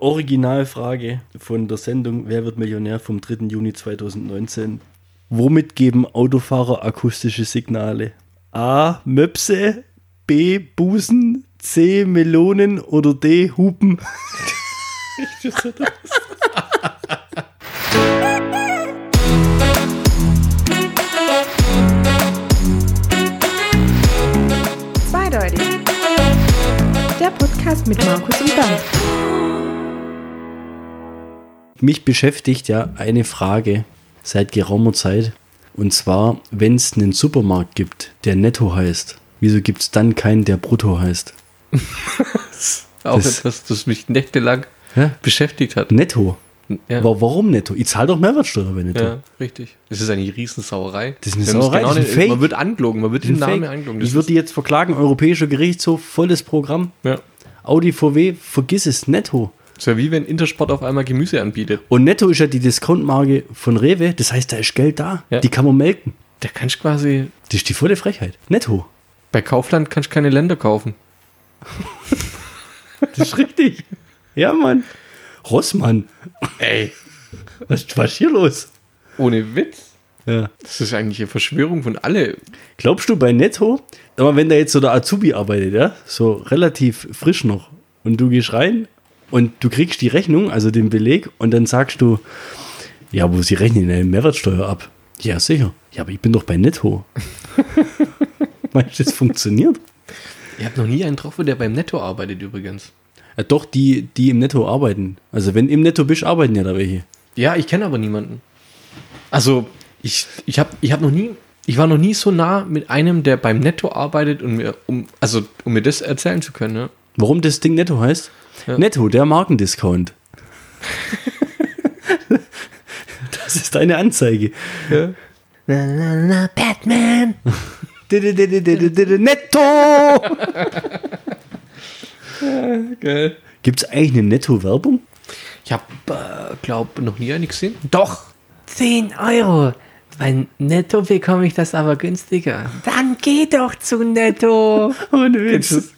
Originalfrage von der Sendung Wer wird Millionär vom 3. Juni 2019. Womit geben Autofahrer akustische Signale? A. Möpse, B. Busen, C. Melonen oder D. Hupen? Zweideutig. Der Podcast mit Markus und Bernd. Mich beschäftigt ja eine Frage seit geraumer Zeit. Und zwar, wenn es einen Supermarkt gibt, der Netto heißt, wieso gibt es dann keinen, der Brutto heißt? Auch Das- etwas, das mich nächtelang Hä? beschäftigt hat. Netto? Ja. Wa- Warum Netto? Ich zahle doch Mehrwertsteuer bei Netto. Ja, richtig. Das ist eine Riesensauerei. Das ist eine Sauerei, das ist ein Fake. Man wird angelogen, man wird den Namen angelogen. Ich Das würde die jetzt verklagen, Europäischer Gerichtshof, volles Programm. ja. Audi VW, vergiss es, Netto. Ist ja wie wenn Intersport auf einmal Gemüse anbietet. Und Netto ist ja die Discountmarke von Rewe, das heißt, da ist Geld da. Ja. Die kann man melken. Da kannst du quasi, Das ist die volle Frechheit. Netto. bei Kaufland kannst du keine Länder kaufen. Das ist richtig. ja, Mann. Rossmann. Ey. Was, was ist hier los? Ohne Witz. Ja. Das ist eigentlich eine Verschwörung von alle. Glaubst du bei Netto, aber wenn da jetzt so der Azubi arbeitet, ja, so relativ frisch noch, und du gehst rein und du kriegst die Rechnung, also den Beleg, und dann sagst du, ja, aber sie rechnen eine Mehrwertsteuer ab. Ja, sicher. Ja, aber ich bin doch bei Netto. Meinst du, das funktioniert? Ich habe noch nie einen getroffen, der beim Netto arbeitet übrigens. Ja, doch, die, die im Netto arbeiten. Also wenn im Netto bist, arbeiten ja da welche. Ja, ich kenne aber niemanden. Also, ich, ich habe ich hab noch nie, ich war noch nie so nah mit einem, der beim Netto arbeitet und mir, um, also, um mir das erzählen zu können. Ne? Warum das Ding Netto heißt? Ja. Netto, der Markendiscount. das ist deine Anzeige. Ja. Batman! Netto! Geil. Gibt es eigentlich eine Netto-Werbung? Ich habe, äh, glaube noch nie eine gesehen. Doch, 10 Euro. Bei Netto bekomme ich das aber günstiger. Dann geh doch zu Netto. Ohne Witz.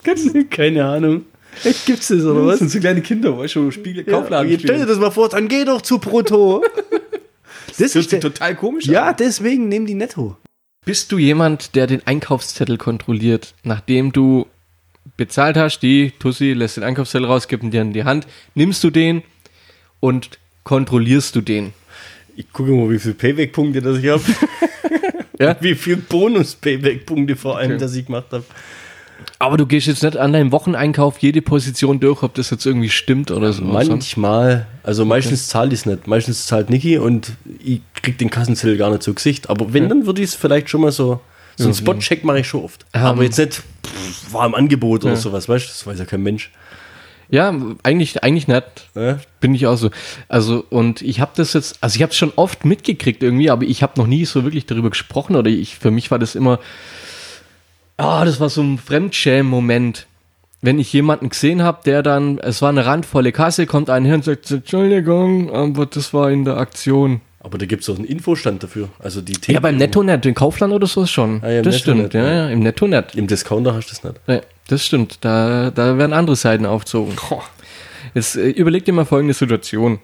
Keine Ahnung. Echt, gibt's das oder was? sind so kleine Kinder, weißt du, Spiegel, Ja, jetzt stell dir das mal vor, dann geh doch zu Brutto. das Das hört ist sich total komisch ja, an. deswegen nehmen die Netto. Bist du jemand, der den Einkaufszettel kontrolliert, nachdem du bezahlt hast, die Tussi lässt den Einkaufszettel raus, gibt ihn dir in die Hand, nimmst du den und kontrollierst du den? Ich gucke mal, wie viele Payback-Punkte das ich habe. Ja? Wie viele Bonus-Payback-Punkte vor allem, Okay. das ich gemacht habe. Aber du gehst jetzt nicht an deinem Wocheneinkauf jede Position durch, ob das jetzt irgendwie stimmt oder so. Manchmal, also meistens zahle ich es nicht. Meistens zahlt Niki und ich krieg den Kassenzettel gar nicht so Gesicht. Aber wenn, dann würde ich es vielleicht schon mal so. So einen Spotcheck mache ich schon oft. Aber jetzt nicht, pff, war im Angebot oder Ja. sowas, weißt du? Das weiß ja kein Mensch. Ja, eigentlich, eigentlich nicht. Ja? Bin ich auch so. Also, und ich habe das jetzt, also ich habe es schon oft mitgekriegt irgendwie, aber ich habe noch nie so wirklich darüber gesprochen oder ich, für mich war das immer, ah, das war so ein Fremdschämen-Moment. Wenn ich jemanden gesehen habe, der dann, es war eine randvolle Kasse, kommt einer her und sagt, Entschuldigung, aber das war in der Aktion. Aber da gibt es auch einen Infostand dafür. Also die Ja, beim Netto nicht, in Kaufland oder so schon. Ah, ja, im das stimmt, ja, ja. im Netto nicht. Im Discounter hast du das nicht. Ja, das stimmt. Da, da werden andere Seiten aufgezogen. Jetzt äh, überleg dir mal folgende Situation.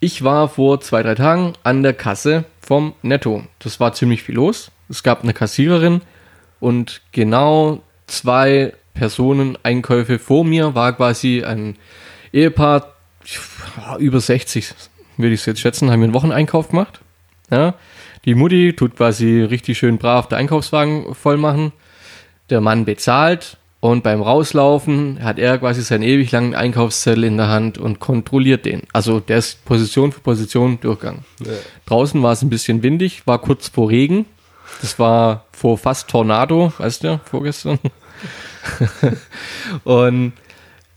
Ich war vor zwei, drei Tagen an der Kasse vom Netto. Das war ziemlich viel los. Es gab eine Kassiererin und genau zwei Personen Einkäufe vor mir war quasi ein Ehepaar ja, über 60, würde ich es jetzt schätzen, haben wir einen Wocheneinkauf gemacht. Ja, die Mutti tut quasi richtig schön brav den Einkaufswagen voll machen der Mann bezahlt und beim Rauslaufen hat er quasi seinen ewig langen Einkaufszettel in der Hand und kontrolliert den. Also der ist Position für Position durchgegangen. Draußen war es ein bisschen windig, war kurz vor Regen. Das war vor fast Tornado, weißt du, vorgestern. und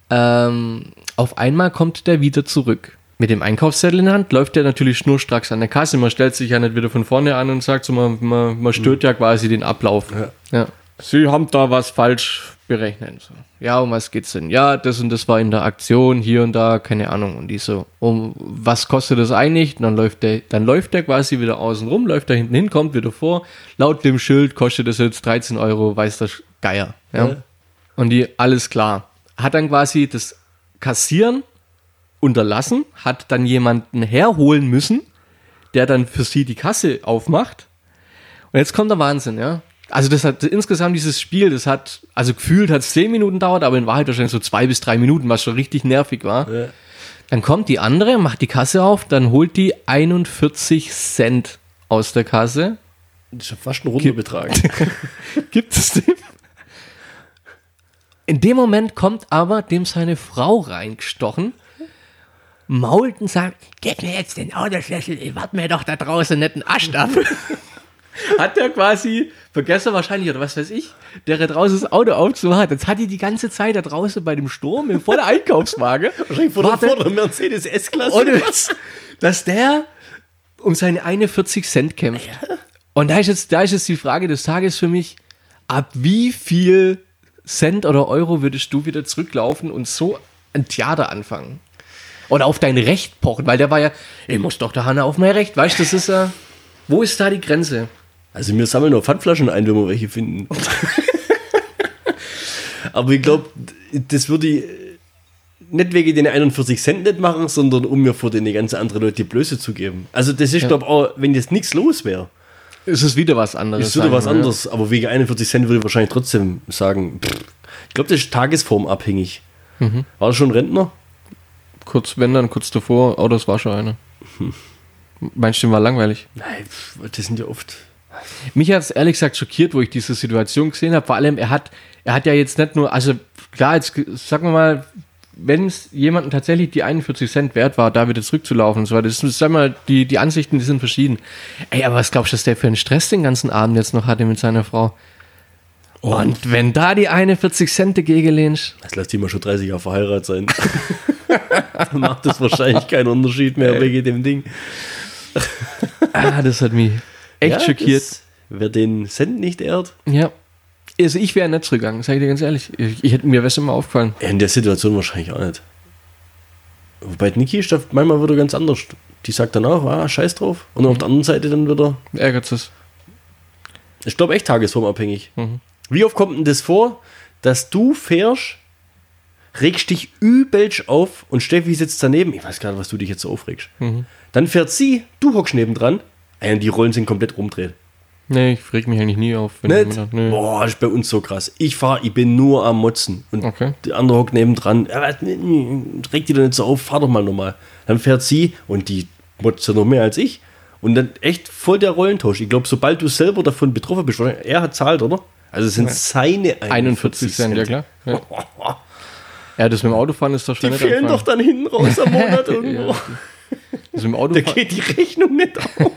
ähm, auf einmal kommt der wieder zurück. Mit dem Einkaufszettel in der Hand läuft der natürlich schnurstracks an der Kasse. Man stellt sich ja nicht wieder von vorne an und sagt so, man, man, man stört ja quasi den Ablauf. Ja. Sie haben da was falsch berechnet. So. Ja, um was geht's denn? Ja, das und das war in der Aktion, hier und da, keine Ahnung. Und die so, um was kostet das eigentlich? Und dann läuft der, dann läuft der quasi wieder außen rum, läuft da hinten hin, kommt wieder vor. Laut dem Schild kostet das jetzt 13 Euro, weiß der Geier. Ja. Ja. Und die, alles klar. Hat dann quasi das Kassieren unterlassen, hat dann jemanden herholen müssen, der dann für sie die Kasse aufmacht. Und jetzt kommt der Wahnsinn, ja. Also das hat insgesamt dieses Spiel, das hat, also gefühlt hat es zehn Minuten dauert, aber in Wahrheit wahrscheinlich so zwei bis drei Minuten, was schon richtig nervig war. Ja. Dann kommt die andere, macht die Kasse auf, dann holt die 41 Cent aus der Kasse, Das ist ja fast ein runder Betrag. gibt es dem. In dem Moment kommt aber dem seine Frau reingestochen, mault und sagt, gib mir jetzt den Autoschlüssel, ich warte mir doch da draußen nicht einen Ast ab. hat der quasi vergessen wahrscheinlich, oder was weiß ich, der da draußen das Auto aufzumachen. Jetzt hat die die ganze Zeit da draußen bei dem Sturm im vollen Einkaufswagen. Wahrscheinlich vor der, vor der Mercedes S-Klasse. Dass der um seine 41 Cent kämpft. Und da ist, jetzt, da ist jetzt die Frage des Tages für mich, ab wie viel Cent oder Euro würdest du wieder zurücklaufen und so ein Theater anfangen? Oder auf dein Recht pochen, weil der war ja, ich muss doch der Hanna auf mein Recht, weißt du, das ist ja, wo ist da die Grenze? Also wir sammeln noch Pfandflaschen ein, wenn wir welche finden. Aber ich glaube, das würde ich nicht wegen den 41 Cent nicht machen, sondern um mir vor den ganzen anderen Leute die Blöße zu geben. Also das ist, glaube ich, auch, wenn jetzt nichts los wäre, Ist es wieder was anderes? ist wieder sagen was ja. anderes. Aber wegen 41 Cent würde ich wahrscheinlich trotzdem sagen, pff, ich glaube, das ist tagesformabhängig. Mhm. War das schon Rentner? Kurz, wenn dann, kurz davor, oh, das war schon einer. Meinst du, war langweilig? Nein, das sind ja oft... Mich hat es ehrlich gesagt schockiert, wo ich diese Situation gesehen habe. Vor allem, er hat, er hat ja jetzt nicht nur, also klar, jetzt ge- sagen wir mal, wenn es jemandem tatsächlich die 41 Cent wert war, da wieder zurückzulaufen und so weiter, das ist, sag mal, die, die Ansichten, die sind verschieden. Ey, aber was glaubst du, dass der für einen Stress den ganzen Abend jetzt noch hatte mit seiner Frau? Und wenn da die 41 Cent dagegen lehnst, Das lässt die mal schon 30 Jahre verheiratet sein. Dann macht das wahrscheinlich keinen Unterschied mehr wegen dem Ding. ah, das hat mich echt Ja, schockiert. Wer den Cent nicht ehrt. Ja. Also ich wäre nicht zurückgegangen, sag ich dir ganz ehrlich. Ich, ich hätte mir was immer aufgefallen. In der Situation wahrscheinlich auch nicht. Wobei Niki ist da manchmal wieder ganz anders. Die sagt dann auch, ah, scheiß drauf. Und auf der anderen Seite dann wieder, Ärgert es. ich glaube echt tagesformabhängig. Mhm. Wie oft kommt denn das vor, dass du fährst, regst dich übelst auf und Steffi sitzt daneben, ich weiß gar nicht, was du dich jetzt so aufregst. Mhm. Dann fährt sie, du hockst nebendran, und die Rollen sind komplett rumdreht. Nee, ich reg mich eigentlich nie auf. Wenn Nicht? nee. Boah, das ist bei uns so krass. Ich fahre, ich bin nur am Motzen. Und Okay. der andere hockt nebendran. Ja, reg die doch nicht so auf, fahr doch mal nochmal. Dann fährt sie und die motzt ja noch mehr als ich. Und dann echt voll der Rollentausch. Ich glaube, sobald du selber davon betroffen bist, er hat zahlt, oder? Also es sind seine 41 Cent, ja klar. Ja. ja, das mit dem Autofahren ist doch schon Die fehlen doch dann hinten raus am Monat irgendwo. Das mit dem Da geht die Rechnung nicht auf.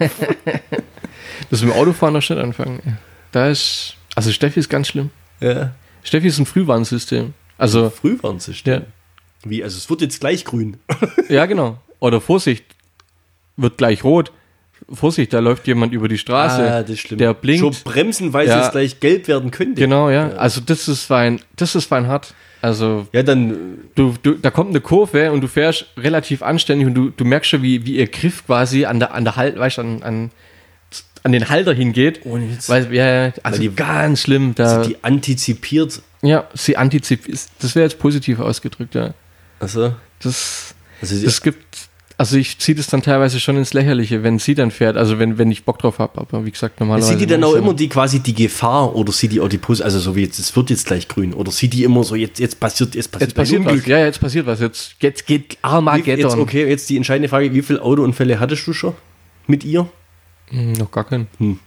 das mit dem Autofahren noch nicht anfangen. Da ist, also Steffi ist ganz schlimm. Ja. Steffi ist ein Frühwarnsystem. Also, Frühwarnsystem. ja, Wie? Also es wird jetzt gleich grün. ja, genau. Oder Vorsicht, wird gleich rot. Vorsicht, da läuft jemand über die Straße. Ah, das ist schlimm. Der blinkt. Schon bremsen, weil Ja. es gleich gelb werden könnte. Genau, ja. Also das ist Wein, das ist Wein hart. Also Ja, dann du, du, da kommt eine Kurve und du fährst relativ anständig und du, du merkst schon, wie, wie ihr Griff quasi an der, an der Halt, weißt du, an, an, an den Halter hingeht. Ohne Witz. Weil, ja, also Weil die- ganz schlimm. Da, die antizipiert. ja, sie antizipiert. Das wäre jetzt positiv ausgedrückt, ja. Also, Das, also das gibt, also ich ziehe das dann teilweise schon ins Lächerliche, wenn sie dann fährt, also wenn, wenn ich Bock drauf habe, aber wie gesagt, normalerweise. sieht die dann auch immer die quasi die Gefahr oder sieht die auch die Pos also so wie jetzt, es wird jetzt gleich grün oder sieht die immer so, jetzt, jetzt passiert, jetzt passiert, Jetzt passiert was. Ja, jetzt passiert was. Jetzt, jetzt geht Armageddon. jetzt, okay, jetzt die entscheidende Frage, wie viele Autounfälle hattest du schon mit ihr? Hm, noch gar keinen.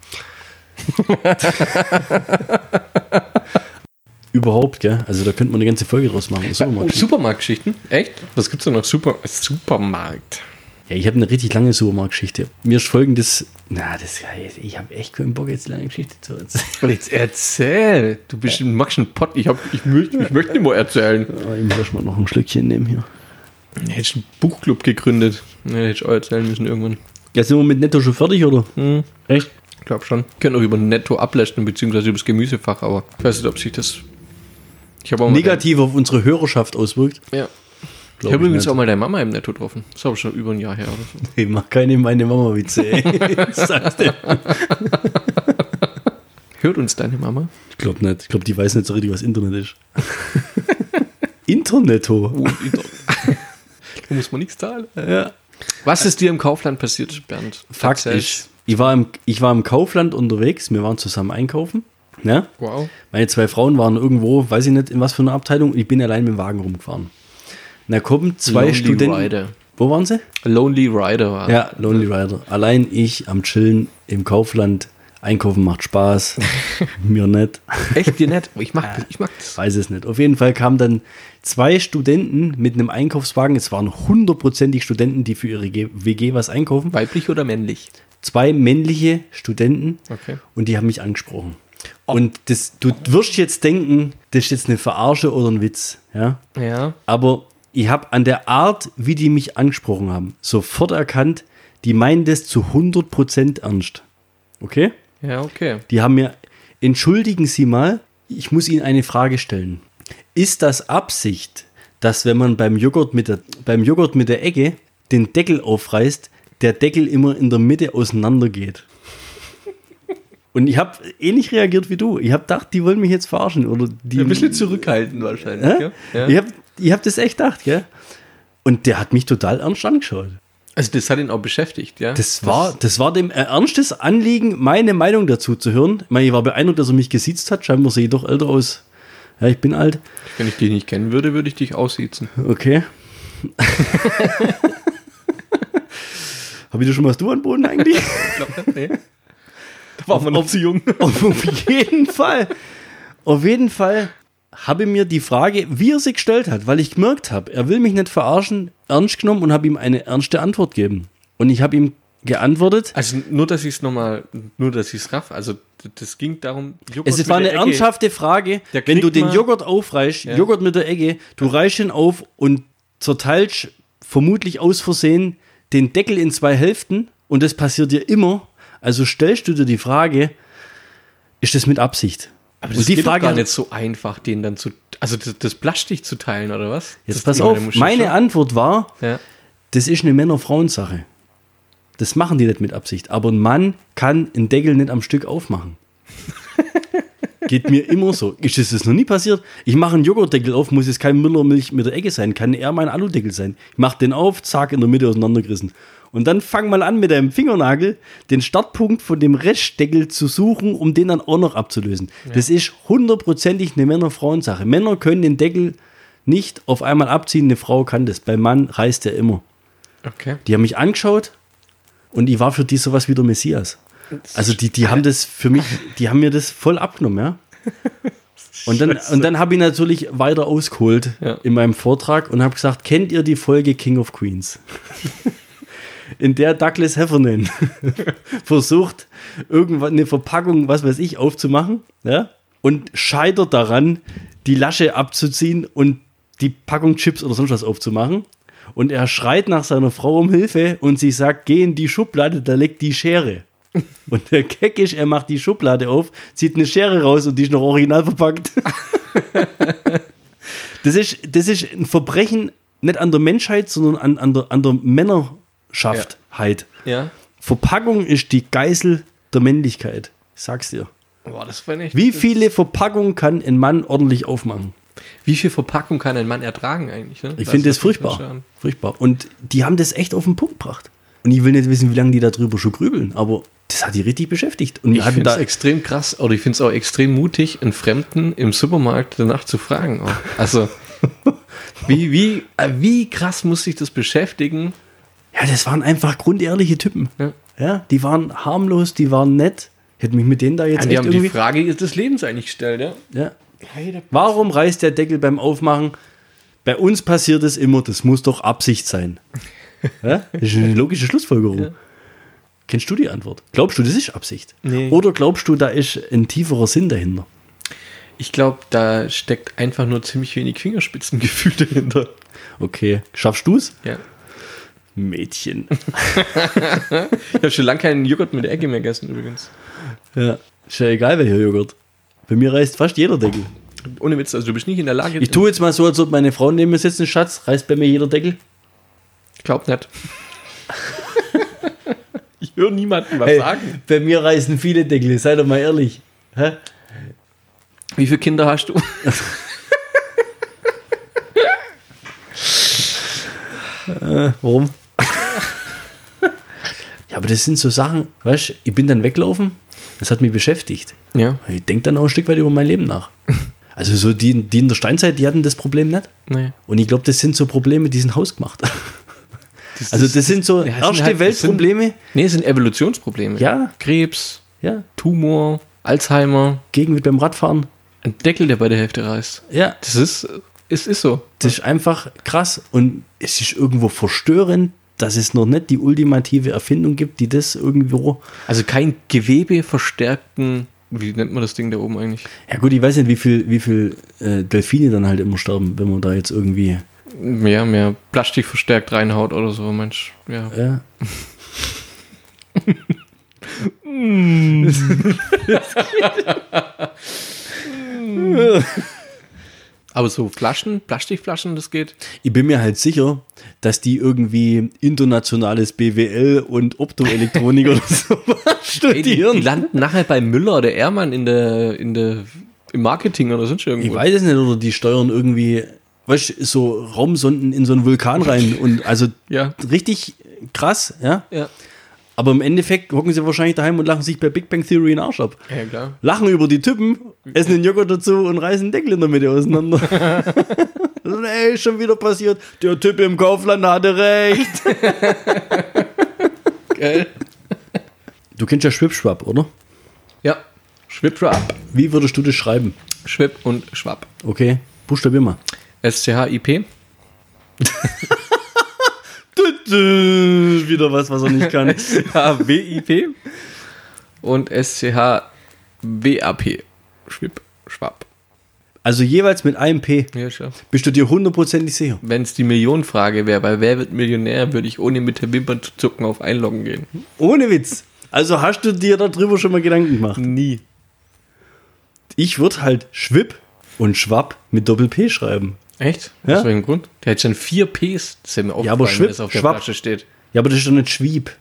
Überhaupt, gell? Also da könnte man eine ganze Folge draus machen. Mal. Supermarktgeschichten? Echt? Was gibt's da noch? Super, Supermarkt. Ja, ich habe eine richtig lange Supermarktgeschichte. Mir ist folgendes, na, das, ich habe echt keinen Bock, jetzt eine lange Geschichte zu erzählen. Jetzt erzähl. Du bist, machst einen Pott. Ich, hab, ich, möchte, ich möchte nicht mehr erzählen. Aber ich muss mal noch ein Schlückchen nehmen hier. Hättest einen Buchclub gegründet. Ne, hätte ich auch erzählen müssen irgendwann. Ja, sind wir mit Netto schon fertig, oder? Echt? Ich glaube schon. Können auch über Netto ablöschen, beziehungsweise über das Gemüsefach, aber ich weiß nicht, ob sich das. Ich habe auch mal Negativ auf unsere Hörerschaft auswirkt. Ja. Ich Glaub habe übrigens nicht. auch mal deine Mama im Netto getroffen. Das ist aber schon über ein Jahr her oder so. Ich mach keine meine Mama-Witze, ey. Hört uns deine Mama? Ich glaube nicht. Ich glaube, die weiß nicht so richtig, was Internet ist. Internetto. Da muss man nichts zahlen. Ja. Was ist dir im Kaufland passiert, Bernd? Fakt ist, ich war, im, ich war im Kaufland unterwegs, wir waren zusammen einkaufen. Ja? Wow. Meine zwei Frauen waren irgendwo, weiß ich nicht, in was für einer Abteilung, ich bin allein mit dem Wagen rumgefahren. Und da kommen zwei Lonely Studenten. Rider. Wo waren sie? Lonely Rider war. Ja, Lonely Rider. Allein ich am Chillen im Kaufland. Einkaufen macht Spaß. Mir nicht. Echt dir nett? Ich mag, ich mag das. Weiß es nicht. Auf jeden Fall kamen dann zwei Studenten mit einem Einkaufswagen. Es waren hundertprozentig Studenten, die für ihre WG was einkaufen. Weiblich oder männlich? Zwei männliche Studenten. Okay. Und die haben mich angesprochen. Und das, du wirst jetzt denken, das ist jetzt eine Verarsche oder ein Witz. Ja? Ja. Aber ich habe an der Art, wie die mich angesprochen haben, sofort erkannt, die meinen das zu 100% ernst. Okay? Ja, okay. Die haben mir, entschuldigen Sie mal, ich muss Ihnen eine Frage stellen. Ist das Absicht, dass wenn man beim Joghurt mit der, beim Joghurt mit der Ecke den Deckel aufreißt, der Deckel immer in der Mitte auseinandergeht? Und ich habe ähnlich reagiert wie du. Ich habe gedacht, die wollen mich jetzt verarschen. Oder die, Ein bisschen zurückhaltend wahrscheinlich. Gell? Ja. Ich habe ich hab das echt gedacht, gell? Und der hat mich total ernst angeschaut. Also das hat ihn auch beschäftigt, ja? Das war, das war dem ernstes Anliegen, meine Meinung dazu zu hören. Ich, meine, ich war beeindruckt, dass er mich gesiezt hat. Scheinbar sehe ich doch älter aus. Ja, ich bin alt. Wenn ich dich nicht kennen würde, würde ich dich aussiezen. Okay. Habe ich dir schon mal das Du an den Boden eigentlich? nee. War man noch zu jung. auf, auf jeden Fall. Auf jeden Fall habe ich mir die Frage, wie er sie gestellt hat, weil ich gemerkt habe, er will mich nicht verarschen, ernst genommen und habe ihm eine ernste Antwort gegeben. Und ich habe ihm geantwortet, Also nur, dass ich es nochmal, nur, dass ich es raff. Also das ging darum, Joghurt Es war eine Ecke. ernsthafte Frage, wenn du den Joghurt aufreißt, Ja. Joghurt mit der Ecke, du reißt ihn auf und zerteilst vermutlich aus Versehen den Deckel in zwei Hälften und das passiert dir immer. Also stellst du dir die Frage, ist das mit Absicht? Aber und das die geht Frage gar nicht so einfach, den dann zu, also das, das Plastik zu teilen, oder was? Jetzt das, pass auf, meine Antwort war, Ja. das ist eine Männer-Frauen-Sache. Das machen die nicht mit Absicht. Aber ein Mann kann einen Deckel nicht am Stück aufmachen. Geht mir immer so. Ist das, das noch nie passiert? Ich mache einen Joghurtdeckel auf, muss jetzt kein Müllermilch mit der Ecke sein, kann eher mein Aludeckel sein. Ich mache den auf, zack, in der Mitte auseinandergerissen. Und dann fang mal an mit deinem Fingernagel den Startpunkt von dem Restdeckel zu suchen, um den dann auch noch abzulösen. Das ist hundertprozentig eine Männer-Frauen-Sache. Männer können den Deckel nicht auf einmal abziehen, eine Frau kann das. Beim Mann reißt er immer. Okay. Die haben mich angeschaut und ich war für die sowas wie der Messias. Also die, die haben das für mich, die haben mir das voll abgenommen, ja. Und dann, und dann habe ich natürlich weiter ausgeholt Ja. in meinem Vortrag und habe gesagt, kennt ihr die Folge King of Queens? in der Douglas Heffernan versucht, irgendwann eine Verpackung, was weiß ich, aufzumachen, ja, und scheitert daran, die Lasche abzuziehen und die Packung Chips oder sonst was aufzumachen. Und er schreit nach seiner Frau um Hilfe und sie sagt, geh in die Schublade, da liegt die Schere. Und der Keck ist, er macht die Schublade auf, zieht eine Schere raus und die ist noch original verpackt. das, ist, das ist ein Verbrechen nicht an der Menschheit, sondern an, an, der, an der Männerschaftheit. Ja. Verpackung ist die Geißel der Männlichkeit. Ich sag's dir. Boah, das war nicht. Wie viele Verpackungen kann ein Mann ordentlich aufmachen? Wie viel Verpackung kann ein Mann ertragen eigentlich? Ne? Ich finde das furchtbar. Furchtbar. Und die haben das echt auf den Punkt gebracht. Und ich will nicht wissen, wie lange die darüber schon grübeln, aber das hat die richtig beschäftigt. Und Ich finde es extrem krass, oder ich finde es auch extrem mutig, einen Fremden im Supermarkt danach zu fragen. Auch. Also, wie, wie, äh, wie krass muss sich das beschäftigen? Ja, das waren einfach grundehrliche Typen. Ja. Ja, die waren harmlos, die waren nett. Hätte mich mit denen da jetzt Die echt haben die irgendwie. Frage des Lebens eigentlich gestellt, ja? Ja. Warum reißt der Deckel beim Aufmachen? Bei uns passiert es immer, das muss doch Absicht sein. Ja? Das ist eine logische Schlussfolgerung. Kennst du die Antwort? Glaubst du, das ist Absicht? Nee. Oder glaubst du, da ist ein tieferer Sinn dahinter? Ich glaube, da steckt einfach nur ziemlich wenig Fingerspitzengefühl dahinter. Okay, schaffst du es? Ja. Mädchen. Ich habe schon lange keinen Joghurt mit der Ecke mehr gegessen übrigens. ja, ist ja egal, welcher Joghurt. Bei mir reißt fast jeder Deckel. Ohne Witz, also du bist nicht in der Lage. Ich tue jetzt mal so, als ob meine Frau neben mir sitzt, ein Schatz, reißt bei mir jeder Deckel. Glaub nicht. ich höre niemanden was Hey, sagen. bei mir reißen viele Deckel, sei doch mal ehrlich. Hä? Wie viele Kinder hast du? Äh, warum? Aber das sind so Sachen, weißt du, ich bin dann weglaufen, das hat mich beschäftigt. Ja. Ich denke dann auch ein Stück weit über mein Leben nach. Also so die, die in der Steinzeit, die hatten das Problem nicht. Nee. Und ich glaube, das sind so Probleme, die sind hausgemacht. also das sind so Ja, erste halt- es sind- Weltprobleme. Nee, es sind Evolutionsprobleme. Ja. Krebs, Ja, Tumor, Alzheimer, gegen wie beim Radfahren. ein Deckel, der bei der Hälfte reißt. Ja, Das ist, es ist so. das ist einfach krass. Und es ist irgendwo verstörend, dass es noch nicht die ultimative Erfindung gibt, die das irgendwo. Also kein Gewebe verstärkten, wie nennt man das Ding da oben eigentlich? Ja gut, ich weiß nicht, wie viel, wie viel äh, Delfine dann halt immer sterben, wenn man da jetzt irgendwie. Mehr, mehr Plastik verstärkt reinhaut oder so, Mensch. Ja. Ja. Aber so Flaschen, Plastikflaschen, das geht. Ich bin mir halt sicher, dass die irgendwie internationales BWL und Optoelektronik oder so Ey, die, die studieren. landen nachher bei Müller oder Ehrmann in der, in der, im Marketing oder sonst irgendwo. Ich weiß es nicht, oder die steuern irgendwie, weißt du, so Raumsonden in so einen Vulkan rein und also Ja. richtig krass, ja. Ja. Aber im Endeffekt hocken sie wahrscheinlich daheim und lachen sich bei Big Bang Theory in den Arsch ab. Ja, klar. Lachen über die Typen, essen den Joghurt dazu und reißen den Deckel in der Mitte auseinander. Ey, schon wieder passiert. Der Typ im Kaufland hatte recht. Geil. Du kennst ja Schwipschwapp, oder? Ja. Schwip, schwab. Wie würdest du das schreiben? Schwip und schwab. Okay, buchstabier mal. S-C-H-I-P. Wieder was, was er nicht kann. S-C-H-W-I-P. Und S-C-H-W-A-P. Schwip, schwab. Also jeweils mit einem P. Ja, schon. Bist du dir hundertprozentig sicher? Wenn es die Millionenfrage wäre, bei Wer wird Millionär, würde ich ohne mit der Wimpern zu zucken auf Einloggen gehen. Ohne Witz. Also hast du dir darüber schon mal Gedanken gemacht? Nie. Ich würde halt Schwipp und Schwapp mit Doppel-P schreiben. Echt? Ja. Aus welchem Grund? Der hat schon vier Ps. Das ist ja mir Ja, aber Schwip, das auf der Schwapp. Flasche steht. Ja, aber das ist doch nicht Schwieb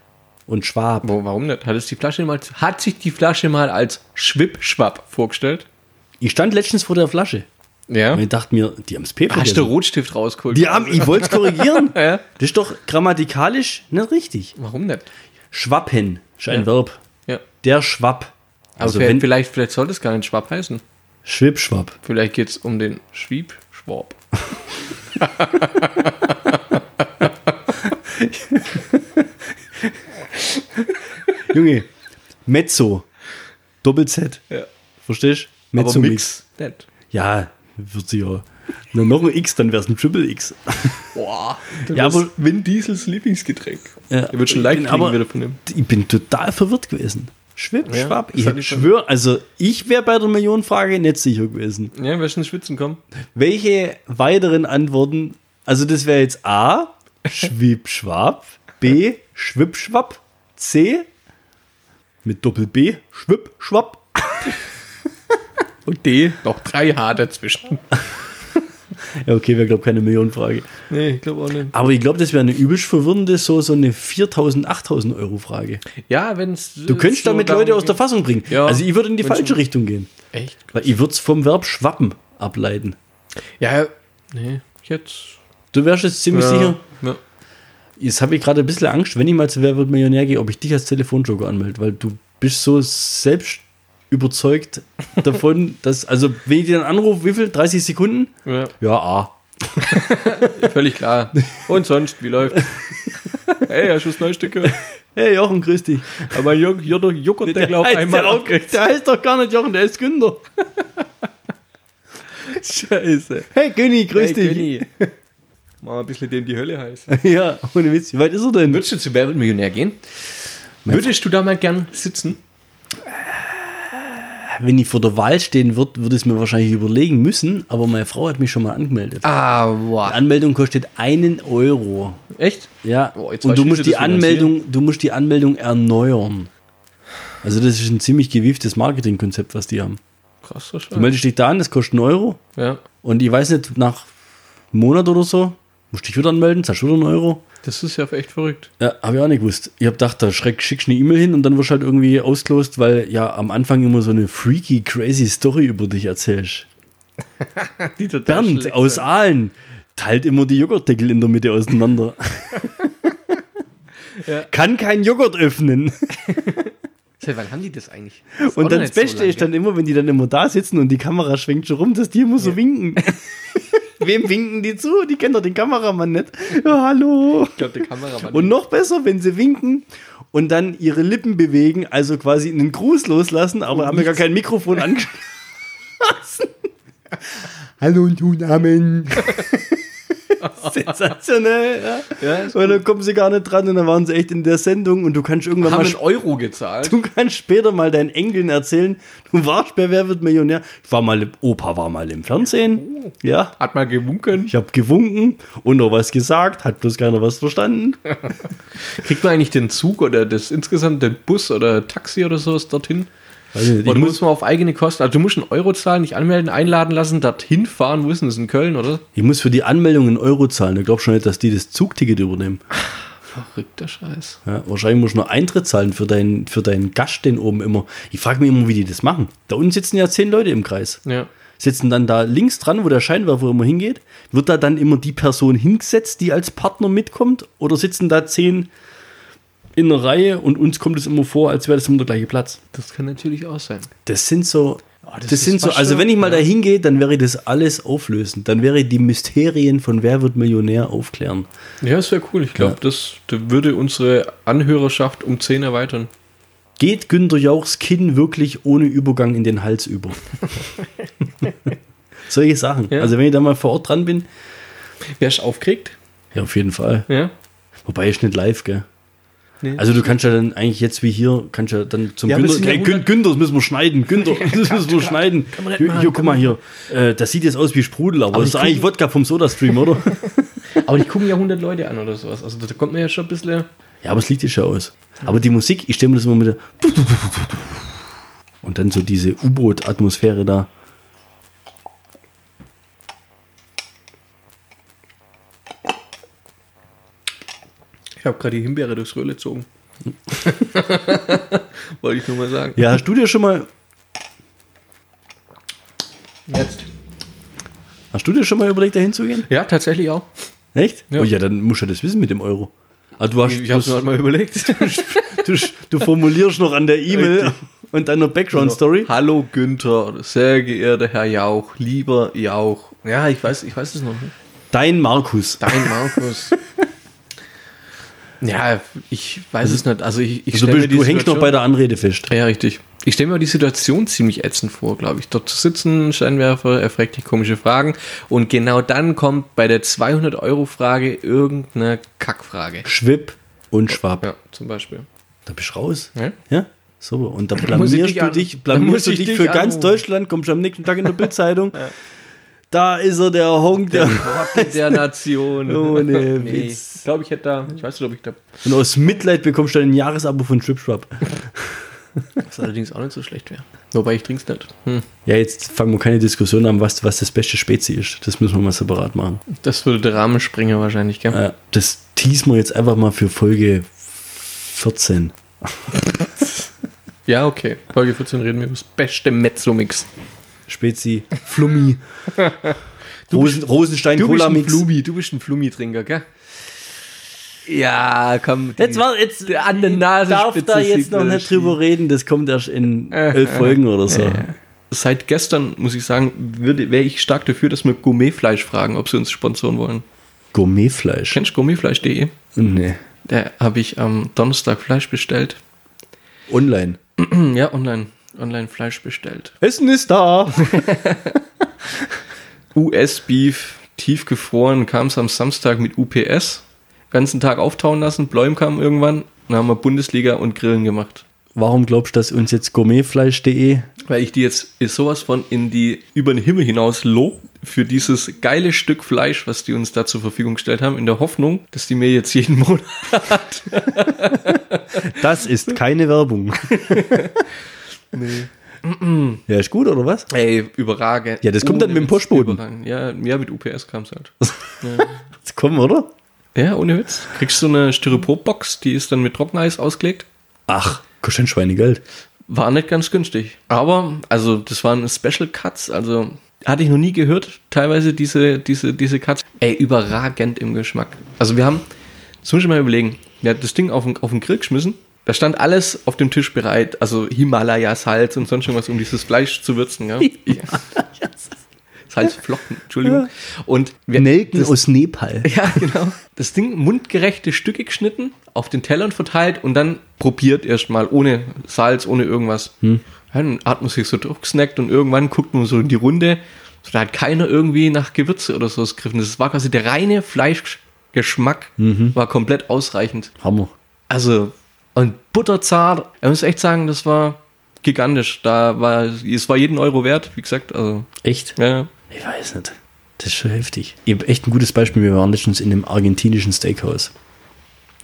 und Schwab. Warum nicht? Hat, es die Flasche mal, hat sich die Flasche mal als Schwip-Schwapp vorgestellt? Ich stand letztens vor der Flasche Ja. und ich dachte mir, die haben das P Hast du. Rotstift rausgeholt? Die haben, ich wollte es korrigieren. Ja. Das ist doch grammatikalisch nicht richtig. Warum nicht? Schwappen ist ein Ja. Verb. Ja. Der Schwapp. Also vielleicht, wenn vielleicht, vielleicht sollte es gar nicht Schwapp heißen. Schwipp-Schwapp. Vielleicht geht es um den Schwieb-Schwab. Junge, Mezzo. Doppel-Z. Ja. Verstehst du? Mezzo-Mix. Ja, wird sie ja. Na, noch ein X, dann wäre es ein Triple X. Boah. Ja, aber- Vin Diesels Lieblingsgetränk. Ja, Er wird schon ich leicht bin kriegen aber- wieder von dem. Ich bin total verwirrt gewesen. Schwipp, Ja, schwapp. Ich schwöre, also ich wäre bei der Millionenfrage nicht sicher gewesen. Ja, wer schon Schwitzen kommen? Welche weiteren Antworten? Also das wäre jetzt A, Schwipp, Schwab, B, Schwipp, Schwapp, C, mit Doppel B, Schwipp, Schwapp. Und D, noch drei H dazwischen. Ja, okay, wäre, glaube ich, keine Millionenfrage. Nee, ich glaube auch nicht. Aber ich glaube, das wäre eine übelst verwirrende, so, so eine 4.000, 8.000 Euro Frage. Ja, wenn es. Du könntest damit Leute aus der Fassung bringen. Ja, also ich würde in die falsche Richtung gehen. Echt? Weil ich würde es vom Verb schwappen ableiten. Ja, nee, jetzt. Du wärst jetzt ziemlich ja, sicher. Ja. Jetzt habe ich gerade ein bisschen Angst, wenn ich mal zu Wer wird Millionär gehe, ob ich dich als Telefonjoker anmelde, weil du bist so selbst überzeugt davon, dass, also wenn ich dir dann anrufe, wie viel? 30 Sekunden? ja. Ja, A. Völlig klar. Und sonst, wie läuft? hey, hast du das neue Stück gehört? Hey Jochen, grüß dich. Aber Joghurtdeckel auf heißt einmal der, auch, aufgekriegt. der heißt doch gar nicht Jochen, der ist Günther. Scheiße. Hey Günni, grüß Hey, dich. Günni. Mal ein bisschen dem die Hölle heiß. Ja, ohne Witz. Wie weit ist er denn? Würdest du zu Wer wird Millionär gehen? Würdest du da mal gern sitzen? Wenn ich vor der Wahl stehen würde, würde ich es mir wahrscheinlich überlegen müssen, aber meine Frau hat mich schon mal angemeldet. Ah, Die boah. Anmeldung kostet einen Euro. Echt? Ja, jetzt und du du, musst die. Anmeldung, du musst die Anmeldung erneuern. Also das ist ein ziemlich gewieftes Marketingkonzept, was die haben. Krass, so Du schön. meldest dich da an, das kostet einen Euro Ja, und ich weiß nicht, nach einem Monat oder so, musst dich wieder anmelden, zahlst du wieder einen Euro. das ist ja echt verrückt. Ja, habe ich auch nicht gewusst. Ich habe gedacht, da schreck, schickst du eine E-Mail hin und dann wirst du halt irgendwie ausgelost, weil ja am Anfang immer so eine freaky, crazy Story über dich erzählst. Die total Bernd schlecht aus. Aalen, teilt immer die Joghurtdeckel in der Mitte auseinander. Kann kein Joghurt öffnen. Seit wann haben die das eigentlich? Das Und das so Beste lang, ist dann immer, wenn die dann immer da sitzen und die Kamera schwenkt schon rum, dass die immer so winken. Wem winken die zu? Die kennen doch den Kameramann nicht. Ja, hallo. Ich glaube, der Kameramann. Und noch besser, wenn sie winken und dann ihre Lippen bewegen, also quasi einen Gruß loslassen, aber haben ja gar kein Mikrofon angeschlossen. Hallo und guten Abend. Sensationell, ja. ja, Und dann kommen sie gar nicht dran und dann waren sie echt in der Sendung und du kannst irgendwann haben mal einen Euro gezahlt. Du kannst später mal deinen Enkeln erzählen, du warst bei Wer wird Millionär. Ich war mal, Opa war mal im Fernsehen. Ja, Hat mal gewunken. ich habe gewunken und noch was gesagt, hat bloß keiner was verstanden. Kriegt man eigentlich den Zug oder das insgesamt den Bus oder Taxi oder sowas dorthin? Weiß ich nicht, Oder ich muss muss, man auf eigene Kosten, also du musst einen Euro zahlen, nicht anmelden, einladen lassen, dorthin fahren, wo ist denn das in Köln, oder? ich muss für die Anmeldung einen Euro zahlen. Ich glaube schon nicht, dass die das Zugticket übernehmen. Verrückter Scheiß. Ja, wahrscheinlich musst du nur Eintritt zahlen für deinen, für deinen Gast, den oben immer. Ich frage mich immer, wie die das machen. Da unten sitzen ja zehn Leute im Kreis. Ja. Sitzen dann da links dran, wo der Scheinwerfer immer hingeht. Wird da dann immer die Person hingesetzt, die als Partner mitkommt? Oder sitzen da zehn in der Reihe und uns kommt es immer vor, als wäre das immer der gleiche Platz? Das kann natürlich auch sein. Das sind so. das das, ist sind so, also wenn ich mal ja. da hingehe, dann wäre ich das alles auflösen. Dann wäre ich die Mysterien von Wer wird Millionär aufklären. Ja, das wäre cool. Ich glaube, Ja. das, das würde unsere Anhörerschaft um 10 erweitern. Geht Günter Jauchs Kinn wirklich ohne Übergang in den Hals über? Solche Sachen. Ja. Also wenn ich da mal vor Ort dran bin, Wärst du aufgeregt? ja, auf jeden Fall. Ja. Wobei ist nicht live, gell? Nee. Also du kannst ja dann eigentlich jetzt wie hier, kannst ja dann zum Ja, aber Günther, hey, Gün- Günther, das müssen wir schneiden, Günther, das müssen wir schneiden. kann man Hier, machen, hier guck mal man hier, äh, das sieht jetzt aus wie Sprudel, aber, das ist eigentlich Wodka vom Soda-Stream, oder? Aber die gucken ja 100 Leute an oder sowas. Also da kommt mir ja schon ein bisschen. ja, aber es liegt ja schon aus. Aber die Musik, ich stelle mir das immer mit der und dann so diese U-Boot-Atmosphäre da. Ich habe gerade die Himbeere durchs Röhle gezogen. Wollte ich nur mal sagen. Ja, hast du dir schon mal, Jetzt. hast du dir schon mal überlegt, da hinzugehen? Ja, tatsächlich auch. Echt? Ja. Oh ja, dann musst du das wissen mit dem Euro. Ah, du, hast, Ich habe es mir mal überlegt. du, du formulierst noch an der E-Mail und noch Background-Story. Hallo Günther, sehr geehrter Herr Jauch, lieber Jauch. Ja, ich weiß, ich weiß es noch nicht. Dein Markus. Dein Markus. ja, ich weiß es nicht. Also ich, ich Also du, du hängst noch bei der Anrede fest. Ja, richtig. Ich stelle mir die Situation ziemlich ätzend vor, glaube ich. Dort zu sitzen, Scheinwerfer, er fragt dich komische Fragen und genau dann kommt bei der 200-Euro-Frage irgendeine Kackfrage. Schwipp und Schwab. Ja, zum Beispiel. Da bist du raus. Ja? Ja? So, und dann blamierst dich du an- dich, blamierst du ich dich dich für ganz anrufen. Deutschland, kommst am nächsten Tag in der Bildzeitung. Da ist er, der Honk, der. Worte der Nation. Ohne nee. Witz. Ich glaube, ich hätte da, ich weiß nicht, ob ich da. Und aus Mitleid bekommst du ein Jahresabo von Schwip Schwab. Was allerdings auch nicht so schlecht wäre. Wobei ich trink's nicht. Hm. Ja, jetzt fangen wir keine Diskussion an, was, was das beste Spezi ist. Das müssen wir mal separat machen. Das würde der Rahmen sprengen wahrscheinlich, gell? Äh, das teasen wir jetzt einfach mal für Folge 14. Ja, okay. Folge 14 reden wir über das beste Mezzo-Mix. Spezi, Flummi, Rosen, Rosenstein, Du bist Cola ein Mix. Flumi, du bist ein Flumi-Trinker, gell? Ja, komm. Jetzt war jetzt an der Nase darf da jetzt noch nicht drüber reden. Das kommt erst in elf Folgen oder so. Seit gestern, muss ich sagen, wäre ich stark dafür, dass wir Gourmetfleisch fragen, ob sie uns sponsoren wollen. Gourmetfleisch. Kennst du gourmetfleisch.de? Nee. Da habe ich am Donnerstag Fleisch bestellt. Online. Ja, online. Online Fleisch bestellt. Essen ist da. US-Beef, tiefgefroren, kam es am Samstag mit UPS. Ganzen Tag auftauen lassen, Bläum kam irgendwann. Dann haben wir Bundesliga und Grillen gemacht. Warum glaubst du, dass uns jetzt gourmetfleisch.de Weil ich die jetzt sowas von in die über den Himmel hinaus lob für dieses geile Stück Fleisch, was die uns da zur Verfügung gestellt haben, in der Hoffnung, dass die mir jetzt jeden Monat. Das ist keine Werbung. Ja, ist gut, oder was? Ey, überragend. Ja, das kommt dann mit dem. Überragend. Ja, ja, mit UPS kam es halt. Jetzt kommen, oder? Ja, ohne Witz. Kriegst du eine Styroporbox, die ist dann mit Trockeneis ausgelegt. Ach, kostet ein Schweinegeld. War nicht ganz günstig. Aber, also, das waren Special Cuts, also Hatte ich noch nie gehört, teilweise diese, diese, diese Cuts. Ey, überragend im Geschmack. Also wir haben, das muss ich mal überlegen, wir haben das Ding auf den, auf den Grill geschmissen. Da stand alles auf dem Tisch bereit, also Himalaya-Salz und sonst irgendwas, um dieses Fleisch zu würzen. Ja? Salzflocken, Entschuldigung. Und wir, Nelken das- aus Nepal. ja, genau. Das Ding mundgerechte Stücke geschnitten, auf den Tellern verteilt und dann probiert erstmal ohne Salz, ohne irgendwas. Ja, dann hat man sich so durchgesnackt und irgendwann guckt man so in die Runde. So, da hat keiner irgendwie nach Gewürze oder sowas gegriffen. Das war quasi der reine Fleischgeschmack, war komplett ausreichend. Hammer. Also, und butterzart. Ich muss echt sagen, das war gigantisch. Da war, es war jeden Euro wert, wie gesagt. Also, Echt? ja. Ich weiß nicht. Das ist schon heftig. Ich habe echt ein gutes Beispiel. Wir waren letztens in einem argentinischen Steakhouse.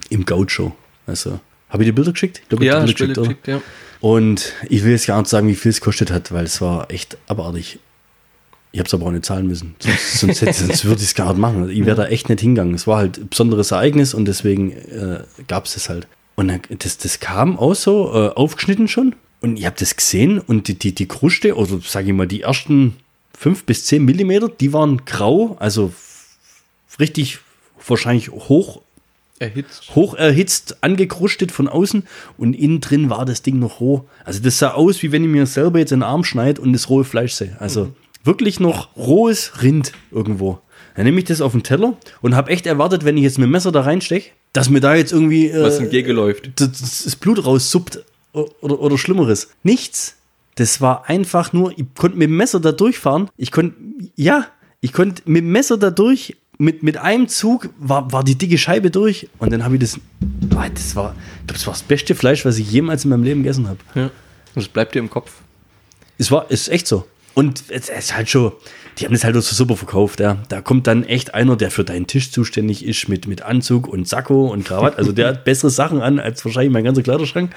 Im Gaucho. Also, habe ich dir Bilder geschickt? Ich glaube, ich Ja, Stelle oder? geschickt, ja. Und ich will jetzt gar nicht sagen, wie viel es kostet hat, weil es war echt abartig. Ich habe es aber auch nicht zahlen müssen. Sonst, sonst würde ich es gar nicht machen. Ich wäre da echt nicht hingegangen. Es war halt ein besonderes Ereignis und deswegen äh, gab es das halt. Und dann, das, das kam auch so äh, aufgeschnitten schon. Und ich habe das gesehen und die, die, die Kruste, oder sage ich mal, die ersten fünf bis zehn Millimeter, die waren grau, also richtig wahrscheinlich hoch Erhitzt. hoch erhitzt, angekrustet von außen und innen drin war das Ding noch roh. Also das sah aus, wie wenn ich mir selber jetzt in den Arm schneide und das rohe Fleisch sehe. Also wirklich noch rohes Rind irgendwo. Dann nehme ich das auf den Teller und habe echt erwartet, wenn ich jetzt mit dem Messer da reinsteche, dass mir da jetzt irgendwie äh, Was entgegenläuft. das, das Blut raussuppt oder, oder Schlimmeres. Nichts. Das war einfach nur, ich konnte mit dem Messer da durchfahren. Ich konnte, ja, ich konnte mit dem Messer da durch. Mit, mit einem Zug war, war die dicke Scheibe durch und dann habe ich das. Boah, Das war, ich glaube, das war das beste Fleisch, was ich jemals in meinem Leben gegessen habe. Ja. Das bleibt dir im Kopf. Es war, ist echt so. Und es ist halt schon, die haben das halt so super verkauft, ja. Da kommt dann echt einer, der für deinen Tisch zuständig ist, mit, mit Anzug und Sakko und Krawatte. Also der hat bessere Sachen an als wahrscheinlich mein ganzer Kleiderschrank.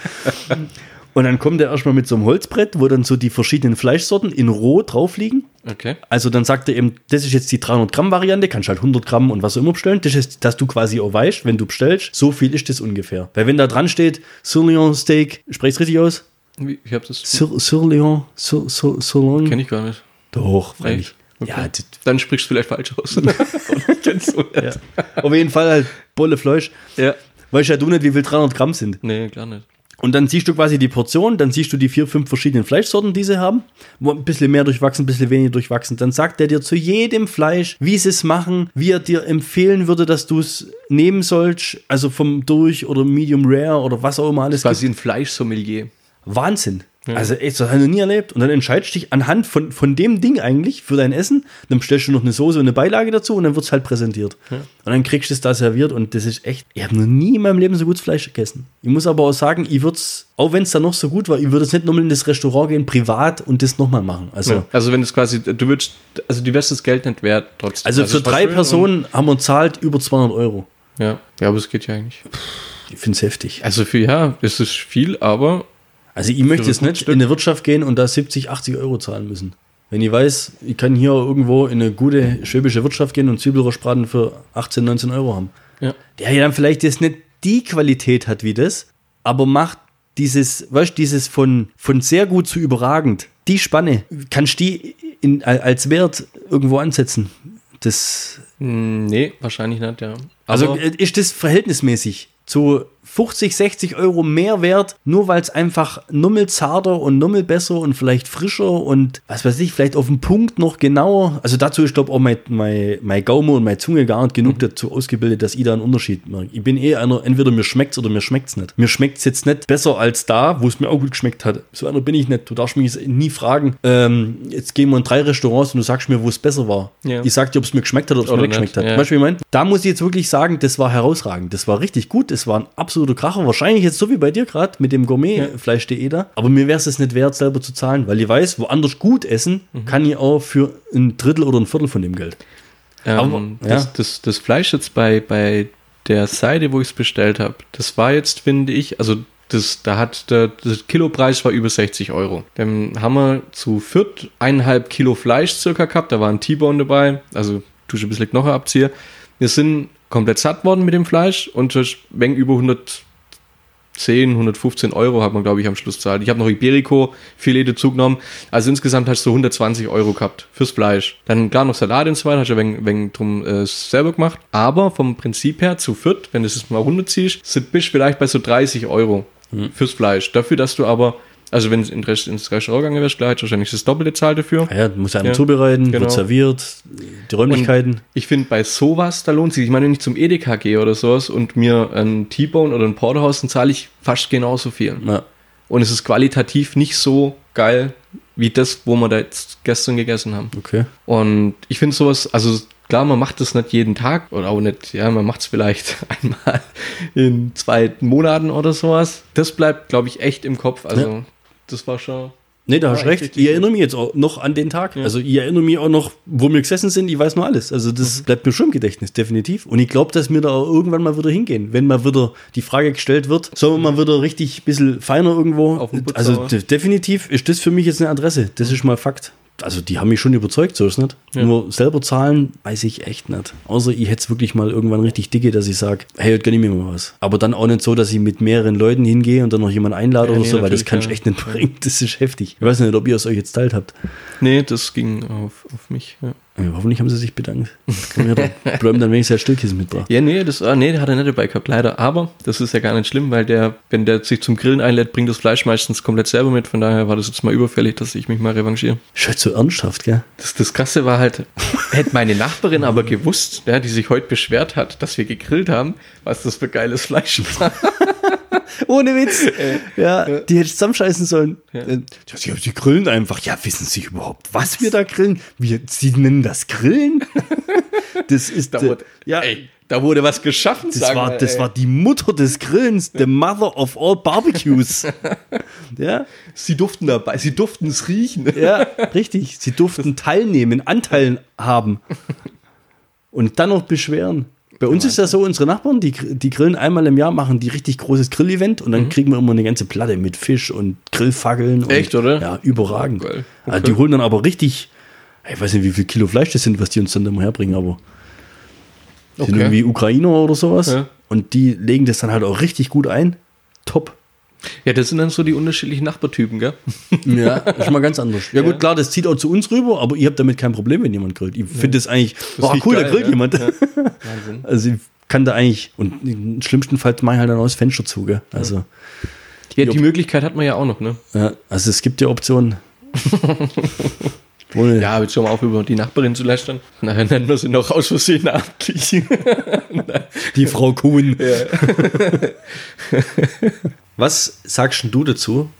Und dann kommt er erstmal mit so einem Holzbrett, wo dann so die verschiedenen Fleischsorten in roh drauf liegen. Okay. Also dann sagt er eben, das ist jetzt die 300 Gramm Variante, kannst halt 100 Gramm und was auch immer bestellen. Das ist, dass du quasi auch weißt, wenn du bestellst, so viel ist das ungefähr. Weil wenn da dran steht, Sirloin Steak, sprichst richtig aus? Wie, ich habe das. Sir, Sirloin, Sir, Sir, Sirloin. Kenne ich gar nicht. Doch, freilich. Okay. Ja, Dann sprichst du vielleicht falsch aus. Ja. Auf jeden Fall halt Bolle Fleisch. ja. Weißt ja du nicht, wie viel 300 Gramm sind. Nee, klar nicht. Und dann siehst du quasi die Portion, dann siehst du die vier, fünf verschiedenen Fleischsorten, die sie haben. Wo ein bisschen mehr durchwachsen, ein bisschen weniger durchwachsen. Dann sagt er dir zu jedem Fleisch, wie sie es machen, wie er dir empfehlen würde, dass du es nehmen sollst. Also vom Durch oder Medium Rare oder was auch immer alles gibt. Quasi ein Fleischsommelier. Wahnsinn. Also echt, das habe ich noch nie erlebt. Und dann entscheidest du dich anhand von, von dem Ding eigentlich für dein Essen. Dann bestellst du noch eine Soße und eine Beilage dazu und dann wird es halt präsentiert. Und dann kriegst du es da serviert und das ist echt, ich habe noch nie in meinem Leben so gutes Fleisch gegessen. Ich muss aber auch sagen, ich würde es, auch wenn es da noch so gut war, ich würde es nicht nochmal in das Restaurant gehen, privat und das nochmal machen. Also, Ja. Also wenn das quasi, du würdest, also du wärst das Geld nicht wert trotzdem. also für es war drei Personen haben wir zahlt über 200 Euro. Ja. ja, aber es geht ja eigentlich. Ich finde es heftig. Also für, ja, es ist viel, aber Also ich möchte jetzt nicht in eine Wirtschaft gehen und da 70, 80 Euro zahlen müssen. Wenn ich weiß, ich kann hier irgendwo in eine gute schwäbische Wirtschaft gehen und Zwiebelrostbraten für 18, 19 Euro haben. ja. Der ja dann vielleicht jetzt nicht die Qualität hat wie das, aber macht dieses, weißt du, dieses von, von sehr gut zu überragend, die Spanne, kannst du die in, als Wert irgendwo ansetzen. Das, Hm, Nee, wahrscheinlich nicht, ja. also Aber- äh, ist das verhältnismäßig zu 50, 60 Euro mehr wert, nur weil es einfach nummel zarter und nummel besser und vielleicht frischer und was weiß ich, vielleicht auf den Punkt noch genauer. Also dazu ist, glaube ich, auch mein, mein, mein Gaume und meine Zunge gar nicht genug dazu ausgebildet, dass ich da einen Unterschied merke. Ich bin eh einer, entweder mir schmeckt's oder mir schmeckt's nicht. Mir schmeckt's jetzt nicht besser als da, wo es mir auch gut geschmeckt hat. So einer bin ich nicht. Du darfst mich nie fragen, ähm, jetzt gehen wir in drei Restaurants und du sagst mir, wo es besser war. Ja. Ich sag dir, ob es mir geschmeckt hat oder ob es mir nicht geschmeckt hat. ja. Weißt du, wie ich meine? Da muss ich jetzt wirklich sagen, das war herausragend. Das war richtig gut. Das war ein absoluter Kracher. Wahrscheinlich jetzt so wie bei dir gerade mit dem Gourmet-Fleisch.de da. Aber mir wäre es nicht wert, selber zu zahlen, weil ich weiß, woanders gut essen Mhm. kann ich auch für ein Drittel oder ein Viertel von dem Geld. Ähm, Aber- das, ja. das, das Fleisch jetzt bei, bei der Seite, wo ich es bestellt habe, das war jetzt, finde ich, also das, da hat der, der Kilopreis war über 60 Euro. Dann haben wir zu viert eineinhalb Kilo Fleisch circa gehabt, da war ein T-Bone dabei, also tue ich ein bisschen Knochen abziehe. Wir sind komplett satt worden mit dem Fleisch und wegen über 100, 110, 115 Euro hat man, glaube ich, am Schluss zahlt. Ich habe noch Iberico-Filet dazu genommen. Also insgesamt hast du 120 Euro gehabt fürs Fleisch. Dann klar noch Salat so weiter, hast du ja wegen, wegen drum äh, selber gemacht. Aber vom Prinzip her zu viert, wenn du es mal runterziehst, sind bist vielleicht bei so 30 Euro fürs Fleisch. Dafür, dass du aber, also wenn in Rest- ins Restaurant gegangen wärst, klar, hättest du wahrscheinlich das doppelte Zahl dafür. Ja, du musst ja einen Ja, zubereiten, genau. wird serviert, die Räumlichkeiten. Ich finde, bei sowas, da lohnt sich. Ich meine, wenn ich zum Edeka gehe oder sowas und mir ein T-Bone oder ein Porterhouse, dann zahle ich fast genauso viel. Ja. Und es ist qualitativ nicht so geil wie das, wo wir da jetzt gestern gegessen haben. Okay. Und ich finde sowas, also klar, man macht das nicht jeden Tag oder auch nicht, ja, man macht es vielleicht einmal in zwei Monaten oder sowas. Das bleibt, glaube ich, echt im Kopf. Also, das war schon. Nee, da hast du Ja, recht. Ich erinnere mich jetzt auch noch an den Tag. Also ich erinnere mich auch noch, wo wir gesessen sind. Ich weiß noch alles. Also das Mhm. bleibt mir schon im Gedächtnis, definitiv. Und ich glaube, dass wir da auch irgendwann mal wieder hingehen. Wenn mal wieder die Frage gestellt wird, sollen wir mal wieder richtig ein bisschen feiner irgendwo. Also definitiv ist das für mich jetzt eine Adresse. Das ist mal Fakt. Also die haben mich schon überzeugt, so ist nicht. Nur selber zahlen, weiß ich echt nicht. Außer ich hätte es wirklich mal irgendwann richtig dicke, dass ich sage, hey, heute gönn ich mir mal was. Aber dann auch nicht so, dass ich mit mehreren Leuten hingehe und dann noch jemand einlade Ja, oder nee, so, weil das kann ich ja. echt nicht bringen. Das ist heftig. Ich weiß nicht, ob ihr es euch jetzt teilt habt. Nee, das ging auf, auf mich. Ja. Ja, hoffentlich haben sie sich bedankt. Kann doch bleiben dann wenigstens ein Stückkissen mitgebracht. Ja, nee, das, ah, nee, der hat er nicht dabei gehabt, leider. Aber das ist ja gar nicht schlimm, weil der, wenn der sich zum Grillen einlädt, bringt das Fleisch meistens komplett selber mit. Von daher war das jetzt mal überfällig, dass ich mich mal revanchiere. Halt so ernsthaft, gell? Das, das Krasse war halt, hätte meine Nachbarin aber gewusst, ja, die sich heute beschwert hat, dass wir gegrillt haben, was das für geiles Fleisch war. Ohne Witz. ja, die hätte ich zusammenscheißen sollen. Äh, Ja. Sie, sie grillen einfach. Ja, wissen Sie überhaupt, was wir da grillen? Wir, sie nennen das Grillen? das ist, Da äh, wurde, ja, ey, da wurde was geschaffen, das, war, wir, das ey. war die Mutter des Grillens, the mother of all barbecues. ja, Sie durften dabei, sie durften es riechen. ja, richtig. Sie durften teilnehmen, Anteil haben. Und dann noch beschweren. Bei uns ist ja so, unsere Nachbarn, die, die grillen einmal im Jahr, machen die richtig großes Grillevent und dann kriegen wir immer eine ganze Platte mit Fisch und Grillfackeln. Und, Echt, oder? Ja, überragend. Geil. Also die holen dann aber richtig, ich weiß nicht, wie viel Kilo Fleisch das sind, was die uns dann immer herbringen, aber sind Okay. irgendwie Ukrainer oder sowas. Ja. Und die legen das dann halt auch richtig gut ein. Top. Ja, das sind dann so die unterschiedlichen Nachbartypen, gell? Ja, ist mal ganz anders. Ja, gut, klar, das zieht auch zu uns rüber, aber ihr habt damit kein Problem, wenn jemand grillt. Ich finde das eigentlich, boah, riecht cool, da geil, grillt ja. jemand. Wahnsinn. Also ich kann da eigentlich, und im schlimmsten Fall mache ich halt dann auch das Fenster zu, gell? Also, Ja, die Möglichkeit hat man ja auch noch, ne? ja, also es gibt ja Optionen. Ohne, Ja, jetzt schon mal auf, über die Nachbarin zu lästern. Nachher nennen wir sie noch aus Versehen namentlich. die Frau Kuhn. Was sagst du dazu,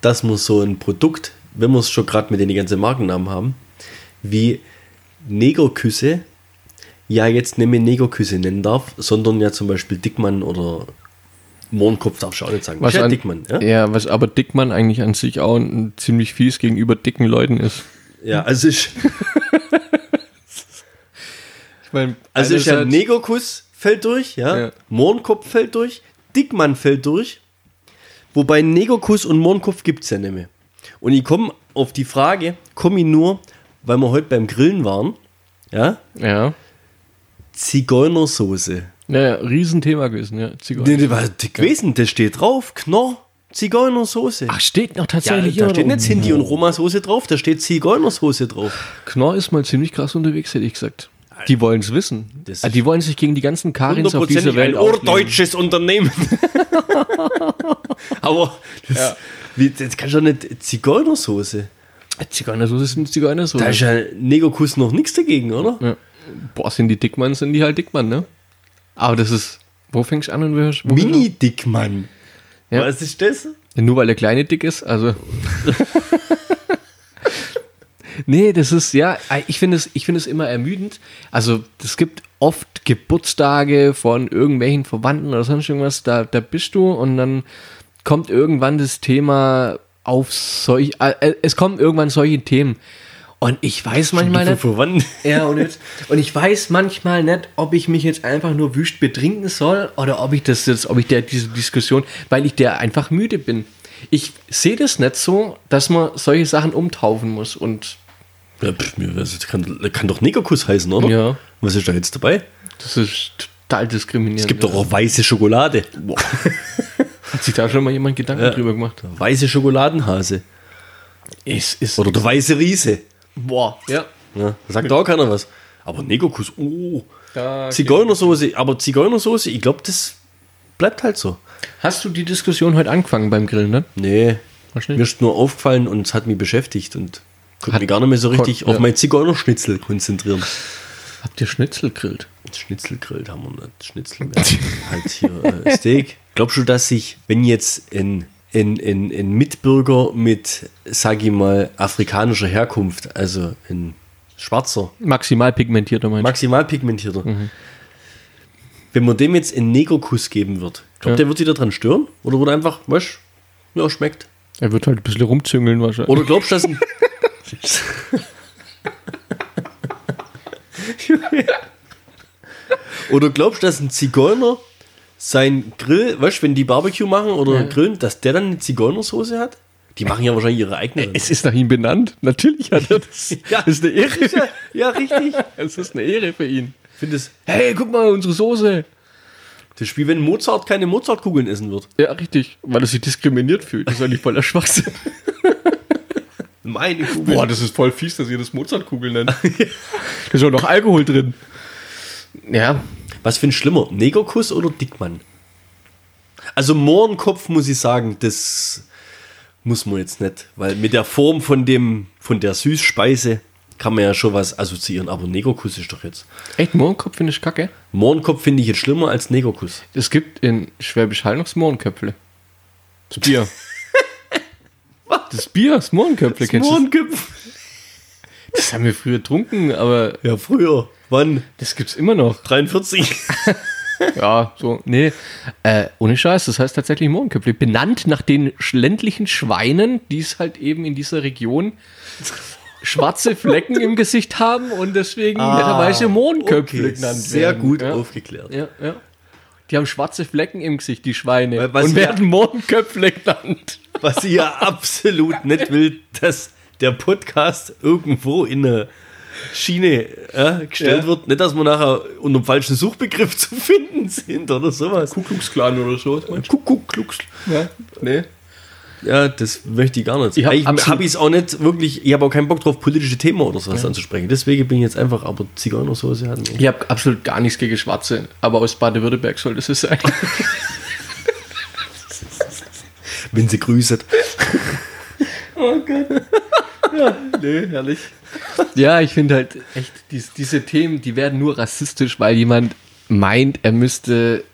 dass man so ein Produkt, wenn wir es schon gerade mit den ganzen Markennamen haben, wie Negerküsse, ja jetzt nicht mehr Negerküsse nennen darf, sondern ja zum Beispiel Dickmann oder Mohrenkopf darfst du auch nicht sagen. Was ja an- Dickmann, ja? Ja, was aber Dickmann eigentlich an sich auch ein ziemlich fies gegenüber dicken Leuten ist. Ja, also ist, Ich meine, also ist ja Negerkuss fällt durch, ja, Ja. Mohrenkopf fällt durch, Dickmann fällt durch, wobei Negerkuss und Mohrenkopf gibt es ja nicht mehr. Und ich komme auf die Frage, komme ich nur, weil wir heute beim Grillen waren, ja, Ja. Zigeunersoße. Ja, ja, Riesenthema gewesen, ja. Zigeuner. Gewesen, das steht drauf, Knorr, Zigeunersoße. Ach, steht noch ja, tatsächlich da hier, steht nicht Sinti und Roma-Soße drauf, da steht Zigeunersoße drauf. Knorr ist mal ziemlich krass unterwegs, hätte ich gesagt. Die wollen es wissen. Das Ah, die wollen sich gegen die ganzen Karins auf dieser Welt ein urdeutsches Unternehmen. Aber das, Ja. wie, das kannst du doch nicht Zigeunersoße. Zigeunersoße ist eine Zigeunersoße. Da ist ja Negerkuss noch nichts dagegen, oder? Ja. Boah, sind die Dickmann, sind die halt Dickmann, ne? Aber das ist. Wo fängst du an und wo hörst wo Mini-Dickmann. Ja. Was ist das? Ja, Nur weil der Kleine dick ist, also. nee, das ist, ja, ich finde es, ich finde es immer ermüdend. Also, es gibt oft Geburtstage von irgendwelchen Verwandten oder sonst irgendwas, da, da bist du und dann kommt irgendwann das Thema auf solch, äh, es kommen irgendwann solche Themen. Und ich weiß manchmal nicht, verwandt. ja, und, jetzt, und ich weiß manchmal nicht, ob ich mich jetzt einfach nur wüst betrinken soll oder ob ich das jetzt, ob ich der diese Diskussion, weil ich der einfach müde bin. Ich sehe das nicht so, dass man solche Sachen umtaufen muss und Ja, pff, kann, kann doch Negerkuss heißen, oder? Ja. Was ist da jetzt dabei? das ist total diskriminierend. Es gibt doch auch weiße Schokolade. Hat sich da schon mal jemand Gedanken drüber gemacht? Weiße Schokoladenhase. Es ist. Oder der weiße Riese. boah. Ja. Ja, sagt auch keiner was. Aber Negerkuss, oh. Da Zigeunersoße, aber Zigeunersoße, ich glaube, das bleibt halt so. Hast du die Diskussion heute angefangen beim Grillen, ne? Nee, mir ist nur aufgefallen und es hat mich beschäftigt und konnte mich gar nicht mehr so richtig kon- auf ja. mein Zigeunerschnitzel konzentrieren. Habt ihr Schnitzel grillt? Schnitzel grillt haben wir nicht. Schnitzel halt hier äh, Steak. Glaubst du, dass sich, wenn jetzt ein, ein, ein, ein Mitbürger mit, sag ich mal, afrikanischer Herkunft, also ein Schwarzer, Maximal pigmentierter meinst maximal pigmentierter, Mhm. wenn man dem jetzt einen Negerkuss geben wird, glaubt Ja. der wird sich daran stören? Oder wird er einfach, weißt ja, schmeckt? du? Er wird halt ein bisschen rumzüngeln wahrscheinlich. Oder glaubst du, dass ein. oder glaubst du, dass ein Zigeuner sein Grill, weißt du, wenn die Barbecue machen oder grillen, dass der dann eine Zigeunersoße hat? Die machen ja wahrscheinlich ihre eigene. es ist nach ihm benannt. Natürlich hat er das. Ja. Das ist eine Ehre. ja, ja, richtig. Es ist eine Ehre für ihn. Ich finde es Hey, guck mal, unsere Soße. das ist wie wenn Mozart keine Mozartkugeln essen wird. Ja, richtig. Weil er sich diskriminiert fühlt. Das ist eigentlich voller Schwachsinn. Meine Kugel. Boah, das ist voll fies, dass ihr das Mozartkugel nennt. da ist auch noch Alkohol drin. Ja, Was findest du schlimmer? Negerkuss oder Dickmann? Also Mohrenkopf muss ich sagen, das muss man jetzt nicht, weil mit der Form von dem von der Süßspeise kann man ja schon was assoziieren, aber Negerkuss ist doch jetzt. echt, Mohrenkopf finde ich kacke. Mohrenkopf finde ich jetzt schlimmer als Negerkuss. Es gibt in Schwäbisch Hall noch Mohrenköpfle. Bier. das Bier, das Mohrenköpfle, kennst du? das? Haben wir früher getrunken, aber Ja, früher. Wann? das gibt's immer noch. 43. Ja, so, nee. Äh, ohne Scheiß, das heißt tatsächlich Mohrenköpfle. Benannt nach den ländlichen Schweinen, die es halt eben in dieser Region schwarze Flecken im Gesicht haben und deswegen netterweise Mohrenköpfle Ah, Okay, genannt sehr werden. gut ja. aufgeklärt. Ja, ja. Die haben schwarze Flecken im Gesicht, die Schweine. Was und werden Mohrenköpfle genannt. Was ich ja absolut nicht will, dass der Podcast irgendwo in eine Schiene äh, gestellt Ja. wird. Nicht, dass wir nachher unter dem falschen Suchbegriff zu finden sind oder sowas. Kuckucksklan oder so. Kuckuck. Ja, nee. Ja, das möchte ich gar nicht. Ich hab habe ich es auch nicht wirklich, ich habe auch keinen Bock drauf, politische Themen oder sowas anzusprechen. Deswegen bin ich jetzt einfach, aber Zigeunersoße hat mir. Ich habe absolut gar nichts gegen Schwarze, aber aus Baden-Württemberg soll das es sein. Wenn sie grüßt. nee, herrlich. Ja, ich finde halt echt, dies, diese Themen, die werden nur rassistisch, weil jemand meint, er müsste,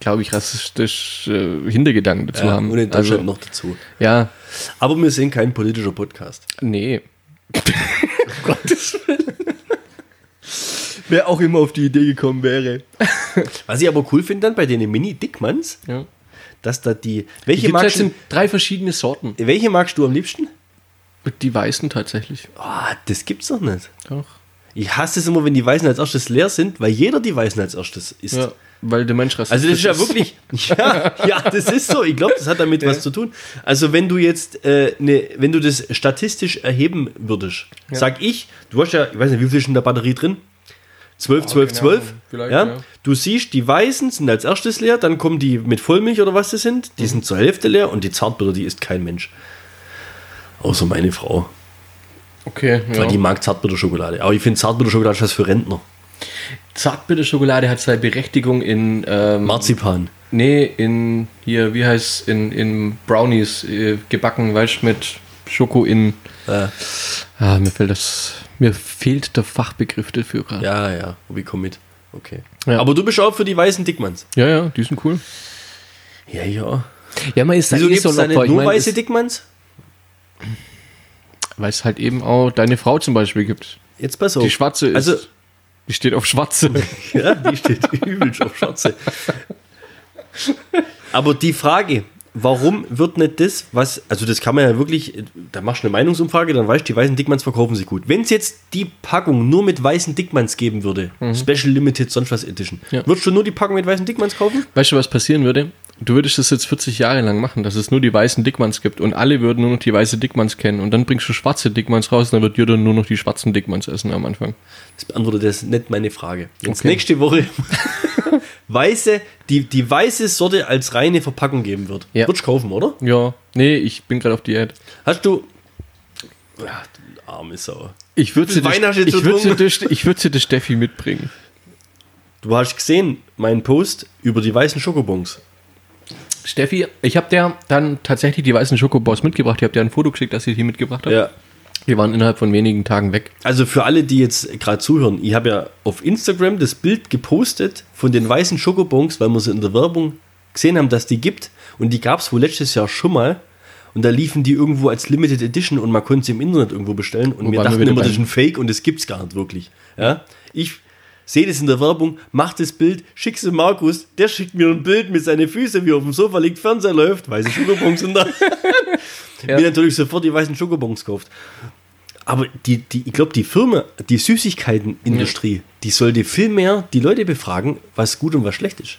glaube ich, rassistisch äh, Hintergedanken dazu Ja, haben. und in Deutschland also, noch dazu. Ja, Aber wir sind kein politischer Podcast. nee. Gottes Willen. Wer auch immer auf die Idee gekommen wäre. Was ich aber cool finde dann bei den Mini-Dickmanns, Ja. dass da die. Die Welche gibt's magst, du, drei verschiedene Sorten. welche magst du am liebsten? Die weißen tatsächlich. Ah, das gibt's doch nicht. Doch. Ich hasse es immer, wenn die Weißen als erstes leer sind, weil jeder die Weißen als erstes isst. Ja, weil der Mensch rassistisch Also das ist ja wirklich, ja, ja, das ist so. Ich glaube, das hat damit was zu tun. Also wenn du jetzt, äh, ne, wenn du das statistisch erheben würdest, sag ich, du hast ja, ich weiß nicht, wie viel ist in der Batterie drin? 12, 12, keine 12. Ahnung. Vielleicht, ja? ja. Du siehst, die Weißen sind als erstes leer, dann kommen die mit Vollmilch oder was das sind, die sind zur Hälfte leer und die Zartbitter, die isst kein Mensch. Außer meine Frau. Okay, ja. Weil die mag Zartbitterschokolade. Aber ich finde Zartbitterschokolade ist was für Rentner. Zartbitterschokolade hat seine Berechtigung in ähm, Marzipan. Nee, in hier, wie heißt in, in Brownies äh, gebacken, weißt mit Schoko in. Äh, Ah, mir fällt das. Mir fehlt der Fachbegriff dafür gerade. ja, ja, wir kommen mit. Okay. Ja. Aber du bist auch für die weißen Dickmanns. ja, ja, die sind cool. Ja, ja. Ja, man ist Wieso gibt es da nicht Ich nur mein, weiße Dickmanns? Weil es halt eben auch deine Frau zum Beispiel gibt. Jetzt pass auf. Die schwarze ist. Also, die steht auf schwarze. ja, die steht übelst auf Schwarze. Aber die Frage, warum wird nicht das, was, also das kann man ja wirklich, da machst du eine Meinungsumfrage, dann weißt du, die weißen Dickmanns verkaufen sich gut. Wenn es jetzt die Packung nur mit weißen Dickmanns geben würde, Special Limited, sonst was Edition, Mhm. Ja. würdest du nur die Packung mit weißen Dickmanns kaufen? Weißt du, was passieren würde? Du würdest das jetzt 40 Jahre lang machen, dass es nur die weißen Dickmanns gibt und alle würden nur noch die weiße Dickmanns kennen und dann bringst du schwarze Dickmanns raus und dann wird jeder nur noch die schwarzen Dickmanns essen am Anfang. Das beantwortet das nicht meine Frage. Jetzt Okay. nächste Woche weiße, die, die weiße Sorte als reine Verpackung geben wird. Ja. Würdest du kaufen, oder? Ja, nee, ich bin gerade auf Diät. Hast du. Ja, du arme Sau. Ich würde sie, jetzt würd der- ich würd sie der Steffi mitbringen. Du hast gesehen, meinen Post über die weißen Schokobons. Steffi, ich habe der dann tatsächlich die weißen Schokobos mitgebracht. Ich habe dir ein Foto geschickt, dass ich die mitgebracht habe. Ja. Die waren innerhalb von wenigen Tagen weg. Also für alle, die jetzt gerade zuhören, ich habe ja auf Instagram das Bild gepostet von den weißen Schokobons, weil wir sie in der Werbung gesehen haben, dass die gibt. Und die gab es wohl letztes Jahr schon mal. Und da liefen die irgendwo als Limited Edition und man konnte sie im Internet irgendwo bestellen. Und Wobei wir wir dachten wieder immer, das ist ein Fake und das gibt es gar nicht wirklich. Ja? Ich sehe das in der Werbung, mach das Bild, schick's dem Markus, der schickt mir ein Bild mit seinen Füßen, wie er auf dem Sofa liegt, Fernseher läuft, weiße Schokobons und da. Ja. Mir natürlich sofort die weißen Schokobons gekauft. Aber die, die, ich glaube, die Firma, die Süßigkeitenindustrie, die sollte viel mehr die Leute befragen, was gut und was schlecht ist.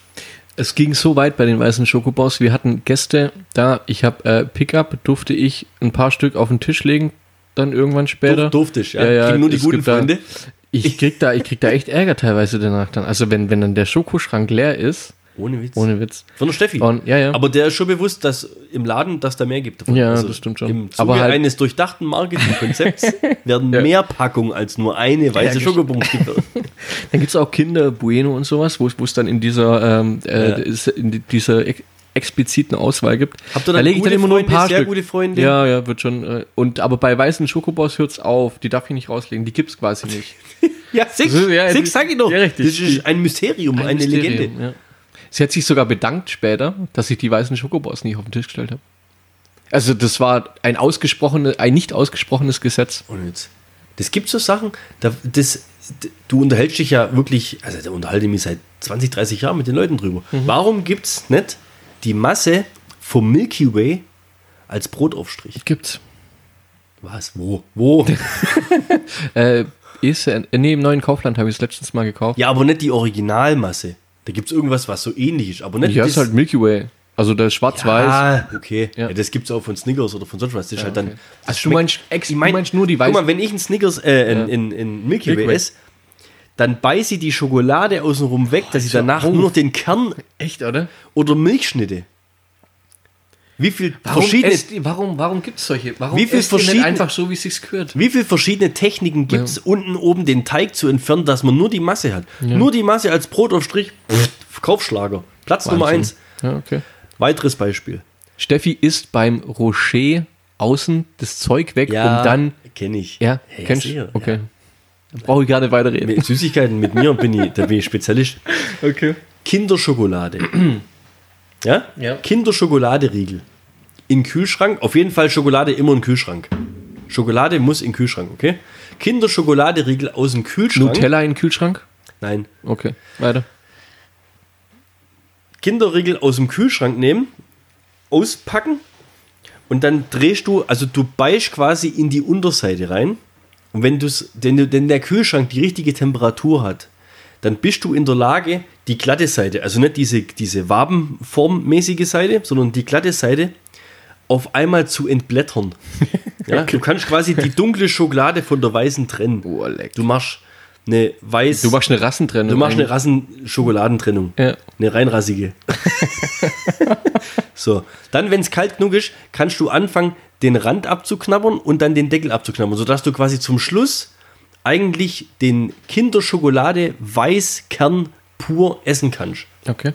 Es ging so weit bei den weißen Schokobos. Wir hatten Gäste da. Ich habe äh, Pickup, durfte ich ein paar Stück auf den Tisch legen. Dann irgendwann später. Durf- durfte ich, ja. ja, ja nur die guten gibt da- Freunde. Ich krieg da, ich krieg da echt Ärger teilweise danach dann. Also wenn, wenn dann der Schokoschrank leer ist, Ohne Witz. ohne Witz. Von der Steffi. Und, ja, ja. Aber der ist schon bewusst, dass im Laden, dass da mehr gibt. davon. Ja, das stimmt schon. Im Zuge Aber halt- eines durchdachten Marketingkonzepts werden Ja. mehr Packungen als nur eine weiße Ja, Schokobons gibt. Dann gibt es auch Kinder Bueno und sowas, wo es dann in dieser, ähm, äh, in die- dieser expliziten Auswahl gibt. Habt ihr da dann lege ich dann immer nur ein Freunde, paar sehr Stück. gute Freunde? Ja, ja, wird schon. Äh, und aber bei weißen Schokobos hört es auf. Die darf ich nicht rauslegen. Die gibt es quasi nicht. Ja, sechs, So, ja, sechs sag ich doch. ja, richtig. Das ist ein Mysterium, Ein eine Mysterium, Legende. Ja. Sie hat sich sogar bedankt später, dass ich die weißen Schokobos nicht auf den Tisch gestellt habe. Also das war ein ausgesprochenes, ein nicht ausgesprochenes Gesetz. Und jetzt, das gibt so Sachen, da, das, du unterhältst dich ja wirklich, also da unterhalte ich mich seit 20, 30 Jahren mit den Leuten drüber. Warum gibt es nicht die Masse vom Milky Way als Brotaufstrich? Gibt's. Was? Wo? Wo? Äh, ist, äh, nee, im neuen Kaufland habe ich es letztens mal gekauft. ja, aber nicht die Originalmasse. Da gibt es irgendwas, was so ähnlich ist, aber nicht Ja, das. ist halt Milky Way. Also das schwarz-weiß. Ah, okay. Ja. Ja. das gibt es auch von Snickers oder von sonst was. Das ist halt dann. okay. Also du meinst ex- ich mein, du meinst nur die Guck weißen- mal, wenn ich einen Snickers, äh, in, Ja. in, in Milky, Milky Way Way. esse, dann beiße ich die Schokolade außenrum weg, dass ich danach oh. nur noch den Kern Echt, oder? oder Milchschnitte. Wie viel Warum, verschiedene, esst warum, warum gibt es solche? Warum Wie viel verschiedene- einfach so, wie es sich gehört? wie viel verschiedene Techniken gibt es, unten oben den Teig zu entfernen, dass man nur die Masse hat? Nur die Masse als Brotaufstrich, pff, Verkaufsschlager. Platz Nummer Wahnsinn. eins. Ja, okay. Weiteres Beispiel. Steffi isst beim Rocher außen das Zeug weg, um dann. kenne ich. Ja, Ja, kennst du? Okay. Brauche ich gar nicht weiterreden. Mit Süßigkeiten mit mir bin ich, da bin ich Spezialist. Okay. Kinderschokolade. ja? Ja. Kinderschokoladeriegel. In Kühlschrank. Auf jeden Fall Schokolade immer im Kühlschrank. Schokolade muss in Kühlschrank, okay? Kinderschokoladeriegel aus dem Kühlschrank. Nutella in den Kühlschrank? Nein. Okay, weiter. Kinderriegel aus dem Kühlschrank nehmen, auspacken und dann drehst du, also du beißt quasi in die Unterseite rein. Und wenn, du's, wenn, du, wenn der Kühlschrank die richtige Temperatur hat, dann bist du in der Lage, die glatte Seite, also nicht diese, diese wabenformmäßige Seite, sondern die glatte Seite auf einmal zu entblättern. Ja, Du kannst quasi die dunkle Schokolade von der weißen trennen. Oh. Du machst eine weiß. Du machst eine Rassentrennung. Du machst eine. Rassenschokoladentrennung. Ja. Eine reinrassige. so, dann, wenn es kalt genug ist, kannst du anfangen, den Rand abzuknabbern und dann den Deckel abzuknabbern, sodass du quasi zum Schluss eigentlich den Kinderschokolade Weißkern pur essen kannst. Okay.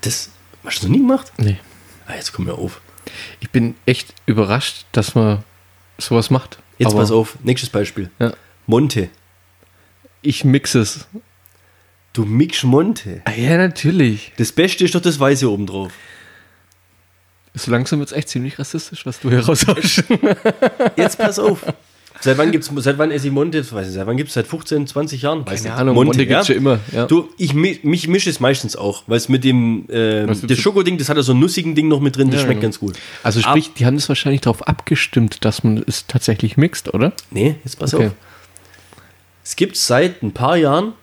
Das hast du noch nie gemacht? Nee. Ah, jetzt komm mir auf. Ich bin echt überrascht, dass man sowas macht. Jetzt Aber pass auf, nächstes Beispiel. Ja. Monte. Ich mixe es. Du mix Monte. Ah, ja, natürlich. Das Beste ist doch das Weiße oben drauf. So langsam wird es echt ziemlich rassistisch, was du hier raushaust. Jetzt pass auf. Seit wann gibt's, seit wann esse ich Monte? Weiß ich, seit wann gibt es? Seit 15, 20 Jahren? Weiß Keine nicht. Ahnung, Monte gibt's schon immer, ja. Du, ich, mi- mich mische es meistens auch, weil es mit dem äh, du das Schokoding, das hat ja so ein nussigen Ding noch mit drin, das Ja, schmeckt ja. ganz gut. Also sprich, die haben es wahrscheinlich darauf abgestimmt, dass man es tatsächlich mixt, oder? Nee, jetzt pass Okay. auf. Es gibt seit ein paar Jahren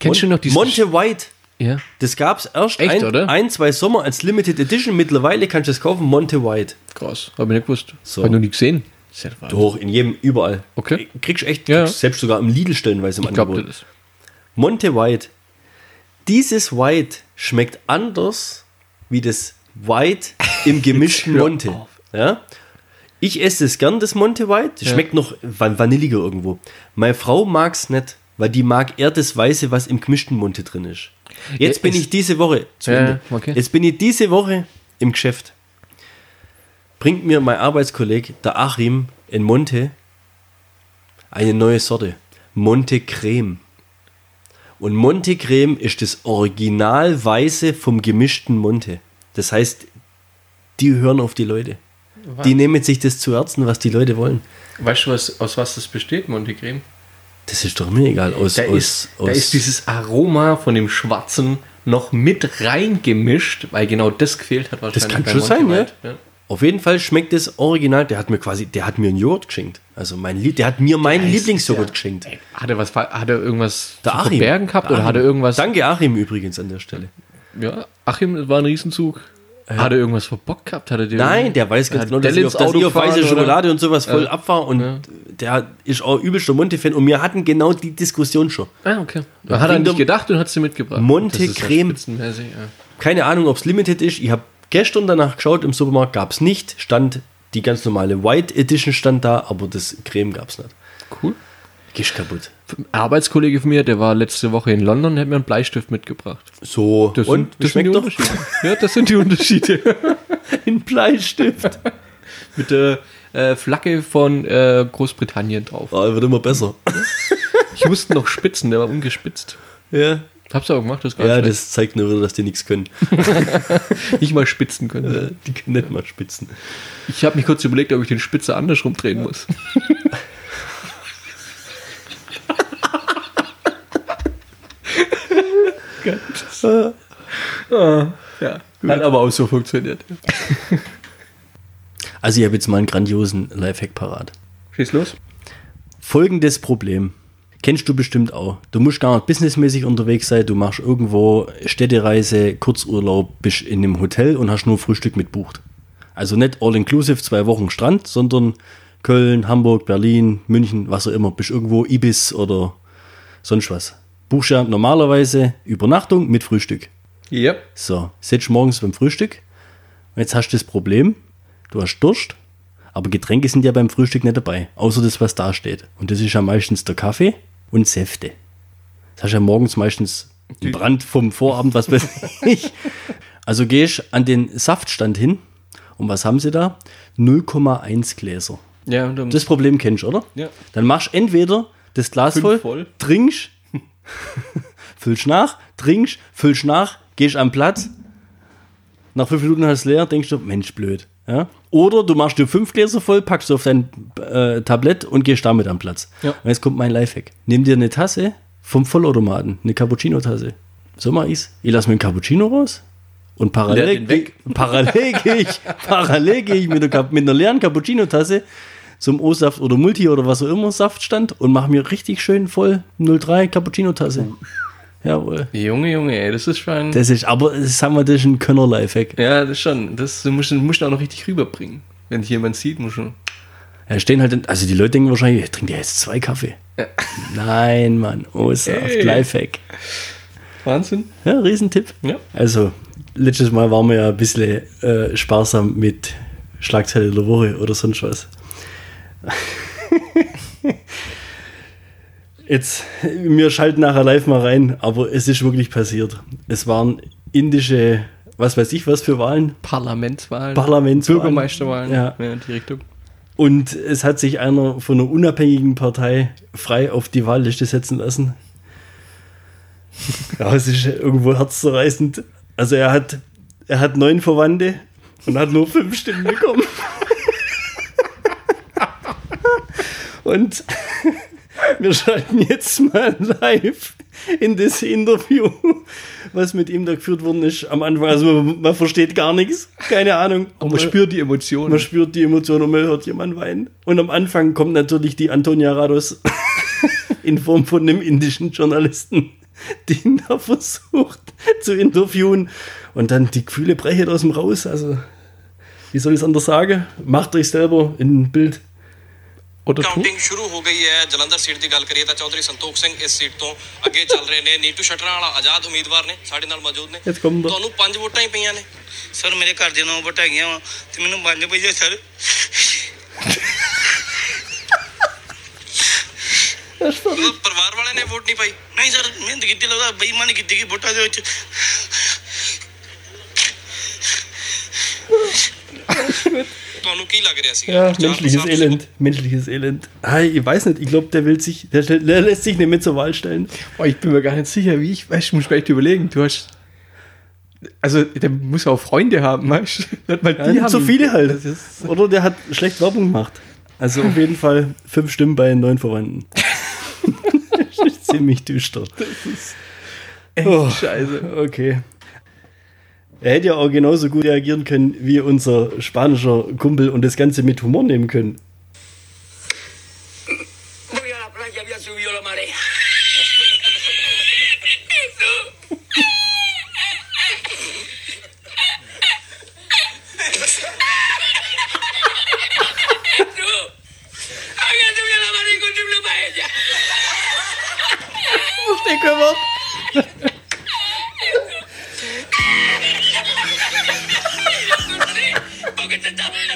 Kennst du Mon- noch dieses... Monte White. Ja. Das gab es erst Echt, ein, oder? ein, zwei Sommer als Limited Edition. Mittlerweile kannst du es kaufen, Monte White. Krass, habe ich nicht gewusst. So. Hab ich noch nie gesehen. Ja. Doch, in jedem, überall. Okay. Kriegst echt, Ja. kriegst selbst sogar im Lidl stellenweise im Ich Angebot. das. Monte White Dieses White schmeckt anders wie das White im gemischten Monte. Ja? Ich esse es gern, das Monte White. Schmeckt noch van- vanilliger irgendwo. Meine Frau mag es nicht, weil die mag eher das Weiße, was im gemischten Monte drin ist. Jetzt Ja, bin ich diese Woche zu Ja, Ende. okay. Jetzt bin ich diese Woche im Geschäft. Bringt mir mein Arbeitskollege, der Achim, in Monte eine neue Sorte. Monte Creme. Und Monte Creme ist das Original Weiße vom gemischten Monte. Das heißt, die hören auf die Leute. Die nehmen sich das zu Herzen, was die Leute wollen. Weißt du, was, aus was das besteht, Monte Creme? Das ist doch mir egal. Aus, Da, aus, ist, aus, da ist dieses Aroma von dem Schwarzen noch mit reingemischt, weil genau das gefehlt hat wahrscheinlich. kann bei schon sein, ja. Ja. Auf jeden Fall schmeckt das Original. Der hat mir quasi, der hat mir einen Joghurt geschenkt. Also mein Lieb, der hat mir meinen Lieblingsjoghurt ja- geschenkt. Hat er, was, hat er irgendwas Der Achim. verbergen gehabt Der oder hat er irgendwas? Danke Achim übrigens an der Stelle. Ja, Achim, das war ein Riesenzug. Hat er irgendwas verbockt gehabt? Hat er dir Nein, der weiß ganz genau, dass ich auf, dass Auto ich auf weiße oder? Schokolade und sowas voll Ja. abfahre und Ja. der ist auch übelster Monte-Fan und wir hatten genau die Diskussion schon. Ah, okay. Da hat er nicht gedacht und hat sie mitgebracht. Monte Das Creme. ja. Keine Ahnung, ob es limited ist. Ich habe gestern danach geschaut, im Supermarkt gab es nicht. Stand die ganz normale White Edition stand da, aber das Creme gab es nicht. Cool. Gehst kaputt. Ein Arbeitskollege von mir, der war letzte Woche in London, der hat mir einen Bleistift mitgebracht. So, Das und sind, das sind die doch Unterschiede. Ja, das sind die Unterschiede. ein Bleistift. Mit der äh, Flagge von äh, Großbritannien drauf. Ah, wird immer besser. Ich musste noch spitzen, der war ungespitzt. Ja. Hab's aber gemacht, das Ja, nicht das zeigt nur wieder, dass die nichts können. schlecht. nicht mal spitzen können. Äh, Die können nicht mal spitzen. Ich habe mich kurz überlegt, ob ich den Spitzer andersrum drehen muss. ja, hat aber auch so funktioniert. Also ich habe jetzt mal einen grandiosen Lifehack parat. Schieß los. Folgendes Problem. Kennst du bestimmt auch. Du musst gar nicht businessmäßig unterwegs sein, du machst irgendwo Städtereise, Kurzurlaub, bist in einem Hotel und hast nur Frühstück mitbucht. Also nicht all-inclusive, zwei Wochen Strand, sondern Köln, Hamburg, Berlin, München, was auch immer. Bist irgendwo Ibis oder sonst was. Buchst ja normalerweise Übernachtung mit Frühstück. Ja. So, sitzt morgens beim Frühstück und jetzt hast du das Problem, du hast Durst, aber Getränke sind ja beim Frühstück nicht dabei, außer das, was da steht. Und das ist ja meistens der Kaffee und Säfte. Das hast du ja morgens meistens einen Brand vom Vorabend, was weiß ich. Also gehst an den Saftstand hin und was haben sie da? 0,1 Gläser. Ja, Das Problem kennst du, oder? Ja. Dann machst entweder das Glas voll, voll. trinkst, füllst nach, trinkst, füllst nach, gehst am Platz. Nach fünf Minuten hast du es leer, denkst du, Mensch, blöd. Ja? Oder du machst dir fünf Gläser voll, packst du auf dein äh, Tablett und gehst damit am Platz. Ja. Und jetzt kommt mein Lifehack. Nimm dir eine Tasse vom Vollautomaten, eine Cappuccino-Tasse. So mach ich's. Ich lass mir einen Cappuccino raus und parallel, parallel gehe ich, parallel gehe ich mit, der, mit einer leeren Cappuccino-Tasse zum O-Saft oder Multi oder was auch immer Saftstand und mache mir richtig schön voll 03 Cappuccino-Tasse. Jawohl. Junge, Junge, ey, das ist schon. Das ist, aber das, sagen wir, das ist ein Könner-Lifehack. ja, das ist schon. Das musst du musst du auch noch richtig rüberbringen. Wenn dich jemand sieht, muss schon. Ja, stehen halt, also die Leute denken wahrscheinlich, trinkt der jetzt zwei Kaffee? Nein, Mann, O-Saft. Lifehack. Wahnsinn. Ja, Riesentipp. Ja. Also, letztes Mal waren wir ja ein bisschen äh, sparsam mit Schlagzeile der Woche oder sonst was. Jetzt, wir schalten nachher live mal rein, aber es ist wirklich passiert. Es waren indische, was weiß ich was für Wahlen. Parlamentswahlen. Parlamentswahlen. Bürgermeisterwahlen. Ja. ja, die Richtung. Und es hat sich einer von einer unabhängigen Partei frei auf die Wahlliste setzen lassen. Ja, es ist irgendwo herzzerreißend. Also er hat, er hat neun Verwandte und hat nur fünf Stimmen bekommen. Und wir schalten jetzt mal live in das Interview, was mit ihm da geführt worden ist am Anfang. Also man, man versteht gar nichts, keine Ahnung. Und man spürt die Emotionen. Man spürt die Emotionen und man hört jemand weinen. Und am Anfang kommt natürlich die Antonia Rados in Form von einem indischen Journalisten, die ihn da versucht zu interviewen. Und dann die Gefühle brechen aus dem raus. Also, wie soll ich es anders sagen? Macht euch selber ein Bild. Counting ਸ਼ੁਰੂ ਹੋ ਗਈ ਹੈ। ਜਲੰਧਰ ਸੀਟ ਦੀ ਗੱਲ ਕਰੀਏ ਤਾਂ ਚੌਧਰੀ ਸੰਤੋਖ ਸਿੰਘ ਇਸ ਸੀਟ ਤੋਂ ਅੱਗੇ ਚੱਲ ਰਹੇ ਨੇ। ਨੀਟੂ ਸ਼ਟਰਾਂ ਵਾਲਾ ਆਜ਼ਾਦ ਉਮੀਦਵਾਰ ਨੇ ਸਾਡੇ ਨਾਲ ਮੌਜੂਦ ਨੇ. ਤੁਹਾਨੂੰ ਪੰਜ ਵੋਟਾਂ ਹੀ ਪਈਆਂ ਨੇ। ਸਰ ਮੇਰੇ ਘਰ ਦੇ ਨੌ ਵੋਟਾਂ ਹੈਗੀਆਂ ਵਾ ਤੇ ਮੈਨੂੰ ਪੰਜ ਪਈਆਂ ਸਰ। ਪਰਿਵਾਰ ਵਾਲਿਆਂ ਨੇ ਵੋਟ ਨਹੀਂ ਪਾਈ। ਨਹੀਂ ਸਰ ਮਿਹਨਤ ਕੀਤੀ ਲੱਗਦਾ ਬੇਈਮਾਨੀ ਕੀਤੀ ਗਈ ਵੋਟਾਂ ਦੇ ਵਿੱਚ। ਤੁਹਾਨੂੰ ਕੀ ਲੱਗ ਰਿਹਾ ਸੀ Ja, menschliches Elend. Menschliches Elend. Ah, ich weiß nicht, ich glaube, der will sich, der, der lässt sich nicht mit zur Wahl stellen. Boah, ich bin mir gar nicht sicher, wie ich, weißt du, muss gleich überlegen. Du hast, also, der muss auch Freunde haben, weißt du? Nicht mal Ja, nicht so ihn. viele halt. Das ist, Oder der hat schlecht Werbung gemacht. Also auf jeden Fall fünf Stimmen bei neun Verwandten. das ist ziemlich düster. echt Oh. scheiße. Okay. Er hätte ja auch genauso gut reagieren können wie unser spanischer Kumpel und das Ganze mit Humor nehmen können. Usted cómo? Get the top.